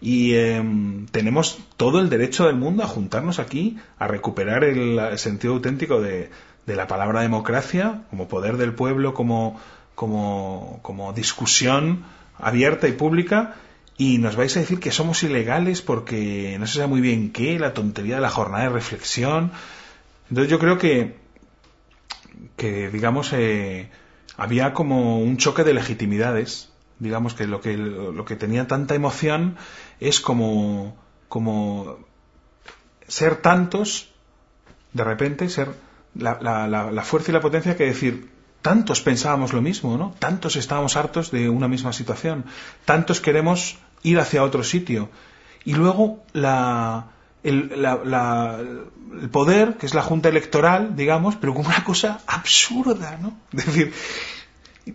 Y em, tenemos todo el derecho del mundo a juntarnos aquí, a recuperar el, sentido auténtico de, la palabra democracia, como poder del pueblo, como discusión abierta y pública, y nos vais a decir que somos ilegales porque no se sabe muy bien qué, la tontería de la jornada de reflexión. Entonces yo creo que, que digamos, eh, había como un choque de legitimidades. Digamos que lo que, lo que tenía tanta emoción es como, como ser tantos, de repente, ser la, la- la- la fuerza y la potencia que decir, tantos pensábamos lo mismo, ¿no? Tantos estábamos hartos de una misma situación, tantos queremos ir hacia otro sitio. Y luego la, el, la- la- el poder, que es la Junta Electoral, digamos, pero como una cosa absurda, ¿no? Es decir,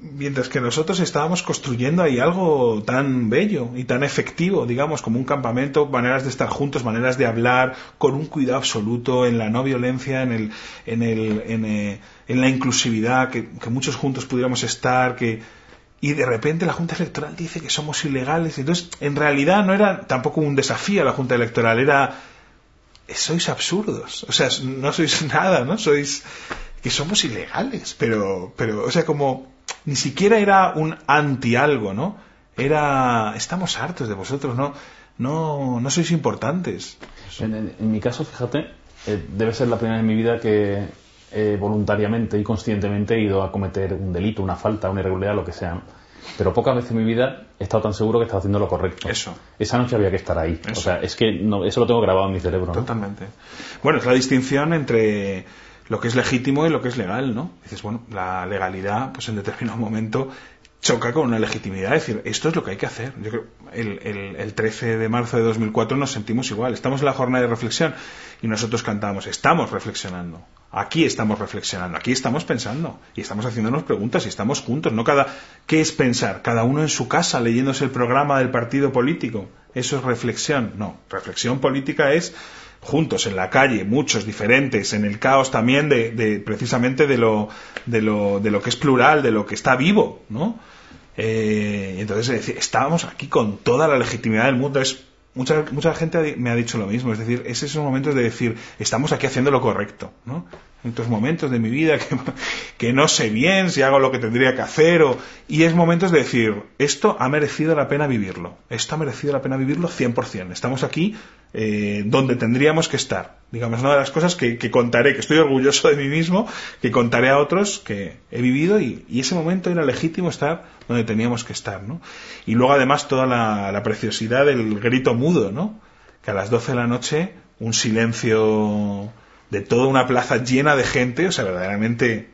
mientras que nosotros estábamos construyendo ahí algo tan bello y tan efectivo, digamos, como un campamento, maneras de estar juntos, maneras de hablar, con un cuidado absoluto en la no violencia, en el, en el, en, eh, en la inclusividad, que, que muchos juntos pudiéramos estar, que y de repente la Junta Electoral dice que somos ilegales. Entonces, en realidad no era tampoco un desafío a la Junta Electoral, era sois absurdos, o sea, no sois nada, ¿no? Sois que somos ilegales, pero, pero, o sea, como ni siquiera era un anti algo, ¿no? Era, estamos hartos de vosotros, ¿no? No, no sois importantes. En, en- en mi caso, fíjate, eh, debe ser la primera vez en mi vida que eh, voluntariamente y conscientemente he ido a cometer un delito, una falta, una irregularidad, lo que sea. Pero pocas veces en mi vida he estado tan seguro que estaba haciendo lo correcto. Eso. Esa noche había que estar ahí. O Eso. sea, es que no, eso lo tengo grabado en mi cerebro. ¿no? Totalmente. Bueno, es la distinción entre lo que es legítimo y lo que es legal, ¿no? Dices, bueno, la legalidad, pues en determinado momento choca con una legitimidad. Es decir, esto es lo que hay que hacer. Yo creo, el, el, el 13 de marzo de 2004 nos sentimos igual. Estamos en la jornada de reflexión y nosotros cantamos, estamos reflexionando. Aquí estamos reflexionando, aquí estamos pensando y estamos haciéndonos preguntas y estamos juntos. No cada, ¿qué es pensar? Cada uno en su casa leyéndose el programa del partido político. Eso es reflexión. No, reflexión política es juntos en la calle, muchos diferentes, en el caos también de, precisamente de lo, de lo, de lo que es plural, de lo que está vivo, ¿no? Eh, entonces, estábamos aquí con toda la legitimidad del mundo. Es, mucha, mucha gente me ha dicho lo mismo. Es decir, es esos momentos de decir, estamos aquí haciendo lo correcto, ¿no? En estos momentos de mi vida que, que no sé bien si hago lo que tendría que hacer. O, y es momentos de decir, esto ha merecido la pena vivirlo. Esto ha merecido la pena vivirlo 100%. Estamos aquí eh, donde tendríamos que estar. Digamos, una de las cosas que, contaré, que estoy orgulloso de mí mismo, que contaré a otros que he vivido y, y ese momento era legítimo estar donde teníamos que estar, ¿no? Y luego además toda la, la preciosidad del grito mudo, ¿no? Que a las 12 de la noche un silencio de toda una plaza llena de gente, o sea, verdaderamente...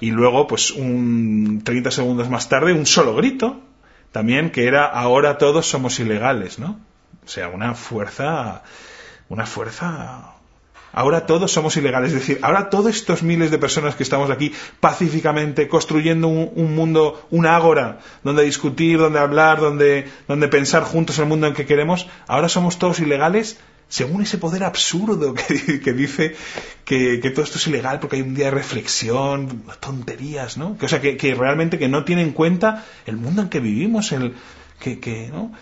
Y luego, pues, un 30 segundos más tarde, un solo grito, también, que era ahora todos somos ilegales, ¿no? O sea, una fuerza, una fuerza. Ahora todos somos ilegales, es decir, ahora todos estos miles de personas que estamos aquí pacíficamente construyendo un, un mundo, una ágora, donde discutir, donde hablar, donde, donde pensar juntos el mundo en que queremos, ahora somos todos ilegales según ese poder absurdo que, que dice que, que todo esto es ilegal porque hay un día de reflexión, tonterías, ¿no? Que, o sea, que, que realmente que no tiene en cuenta el mundo en que vivimos, el, que, que ¿no?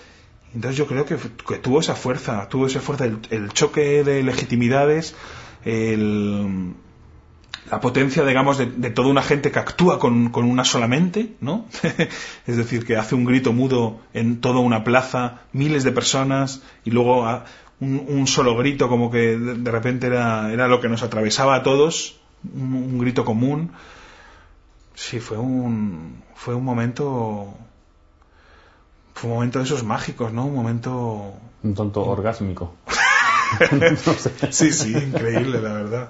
Entonces yo creo que, tuvo esa fuerza, tuvo esa fuerza, el, choque de legitimidades, el, la potencia, digamos, de, toda una gente que actúa con, una sola mente, ¿no? es decir, que hace un grito mudo en toda una plaza, miles de personas, y luego un, un solo grito como que de, de, repente era, era lo que nos atravesaba a todos, un, un, grito común. Sí, fue un, fue un momento, fue un momento de esos mágicos, ¿no? Un momento... Un tonto orgásmico. sí, sí, increíble, la verdad.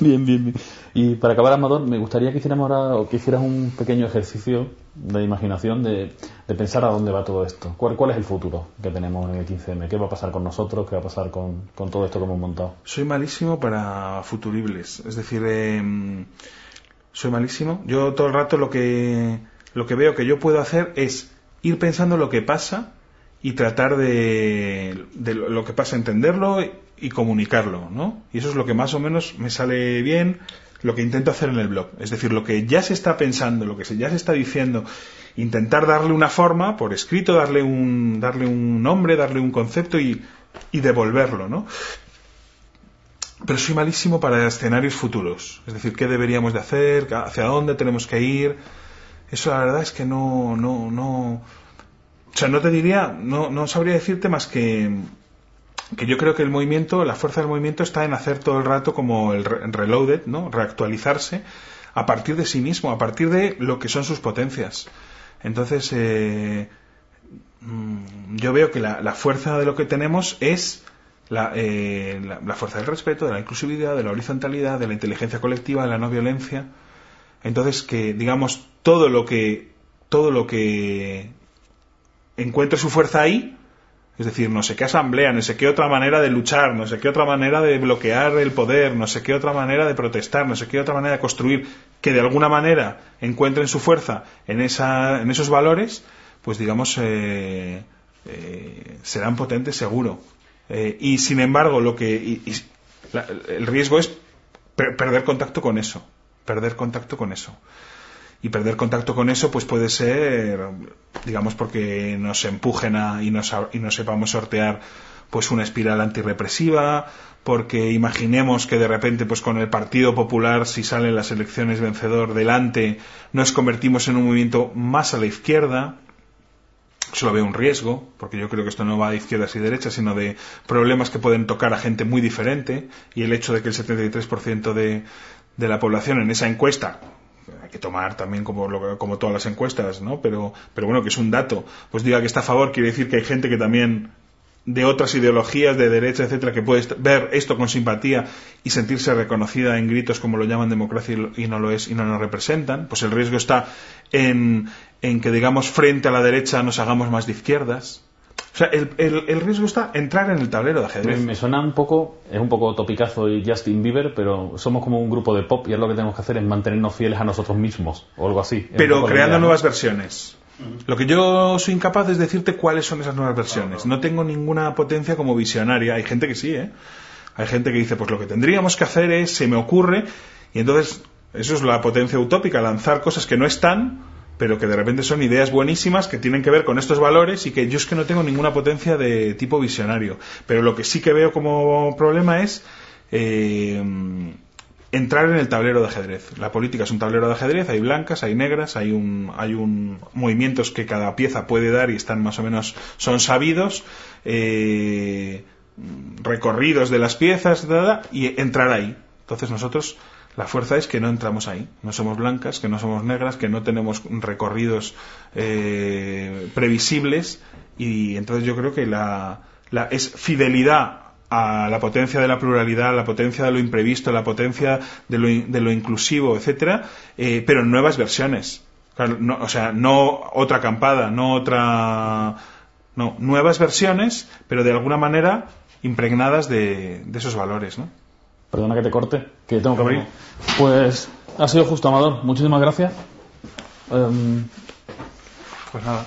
Bien, bien, bien. Y para acabar, Amador, me gustaría que hiciéramos ahora, o que hicieras un pequeño ejercicio de imaginación de, de pensar a dónde va todo esto. ¿Cuál, ¿Cuál, es el futuro que tenemos en el 15M? ¿Qué va a pasar con nosotros? ¿Qué va a pasar con, con todo esto que hemos montado? Soy malísimo para futuribles. Es decir, eh, soy malísimo. Yo todo el rato lo que, lo que veo que yo puedo hacer es ir pensando lo que pasa y tratar de, de lo que pasa, entenderlo y comunicarlo, ¿no? Y eso es lo que más o menos me sale bien, lo que intento hacer en el blog. Es decir, lo que ya se está pensando, lo que ya se está diciendo, intentar darle una forma por escrito, darle un, darle un nombre, darle un concepto y, y devolverlo, ¿no? Pero soy malísimo para escenarios futuros. Es decir, qué deberíamos de hacer, hacia dónde tenemos que ir. Eso la verdad es que no, no, no. O sea, no te diría, no, no sabría decirte más que que yo creo que el movimiento, la fuerza del movimiento está en hacer todo el rato como el reloaded, ¿no? Reactualizarse a partir de sí mismo, a partir de lo que son sus potencias. Entonces, eh, yo veo que la, la, fuerza de lo que tenemos es la, eh, la, la, fuerza del respeto, de la inclusividad, de la horizontalidad, de la inteligencia colectiva, de la no violencia. Entonces, que digamos todo lo que todo lo que encuentre su fuerza ahí, es decir, no sé qué asamblea, no sé qué otra manera de luchar, no sé qué otra manera de bloquear el poder, no sé qué otra manera de protestar, no sé qué otra manera de construir, que de alguna manera encuentren su fuerza en, esa, en esos valores, pues digamos, eh, eh, serán potentes seguro. Eh, y sin embargo, lo que la, el riesgo es per perder contacto con eso, perder contacto con eso. Y perder contacto con eso pues puede ser digamos porque nos empujen a, y, nos, y no sepamos sortear pues una espiral antirrepresiva porque imaginemos que de repente pues con el Partido Popular si salen las elecciones vencedor delante nos convertimos en un movimiento más a la izquierda. Solo veo un riesgo, porque yo creo que esto no va de izquierdas y derechas, sino de problemas que pueden tocar a gente muy diferente, y el hecho de que el 73% de, de la población en esa encuesta hay que tomar también como, lo, como todas las encuestas, ¿no? Pero, pero bueno, que es un dato. Pues diga que está a favor, quiere decir que hay gente que también de otras ideologías, de derecha, etcétera, que puede ver esto con simpatía y sentirse reconocida en gritos como lo llaman democracia y no lo es y no nos representan, pues el riesgo está en, en que, digamos, frente a la derecha nos hagamos más de izquierdas, o sea, el, el, el, riesgo está entrar en el tablero de ajedrez. Me, me, suena un poco, es un poco topicazo y Justin Bieber, pero somos como un grupo de pop y es lo que tenemos que hacer es mantenernos fieles a nosotros mismos o algo así. Pero creando nuevas versiones. Lo que yo soy incapaz es decirte cuáles son esas nuevas versiones. No tengo ninguna potencia como visionaria. Hay gente que sí, ¿eh? Hay gente que dice, pues lo que tendríamos que hacer es, se me ocurre, y entonces, eso es la potencia utópica, lanzar cosas que no están, pero que de repente son ideas buenísimas que tienen que ver con estos valores y que yo es que no tengo ninguna potencia de tipo visionario. Pero lo que sí que veo como problema es eh, entrar en el tablero de ajedrez. La política es un tablero de ajedrez, hay blancas, hay negras, hay un, hay un movimientos que cada pieza puede dar y están más o menos, son sabidos, eh, recorridos de las piezas, y entrar ahí. Entonces nosotros la fuerza es que no entramos ahí, no somos blancas, que no somos negras, que no tenemos recorridos eh, previsibles y entonces yo creo que la, la, es fidelidad a la potencia de la pluralidad, la potencia de lo imprevisto, la potencia de lo, de lo inclusivo, etcétera, eh, pero en nuevas versiones. Claro, no, o sea, no otra acampada, no otra. No, nuevas versiones, pero de alguna manera impregnadas de, de esos valores, ¿no? Perdona que te corte, que tengo que abrir. Pues ha sido justo, Amador. Muchísimas gracias. Um... Pues nada.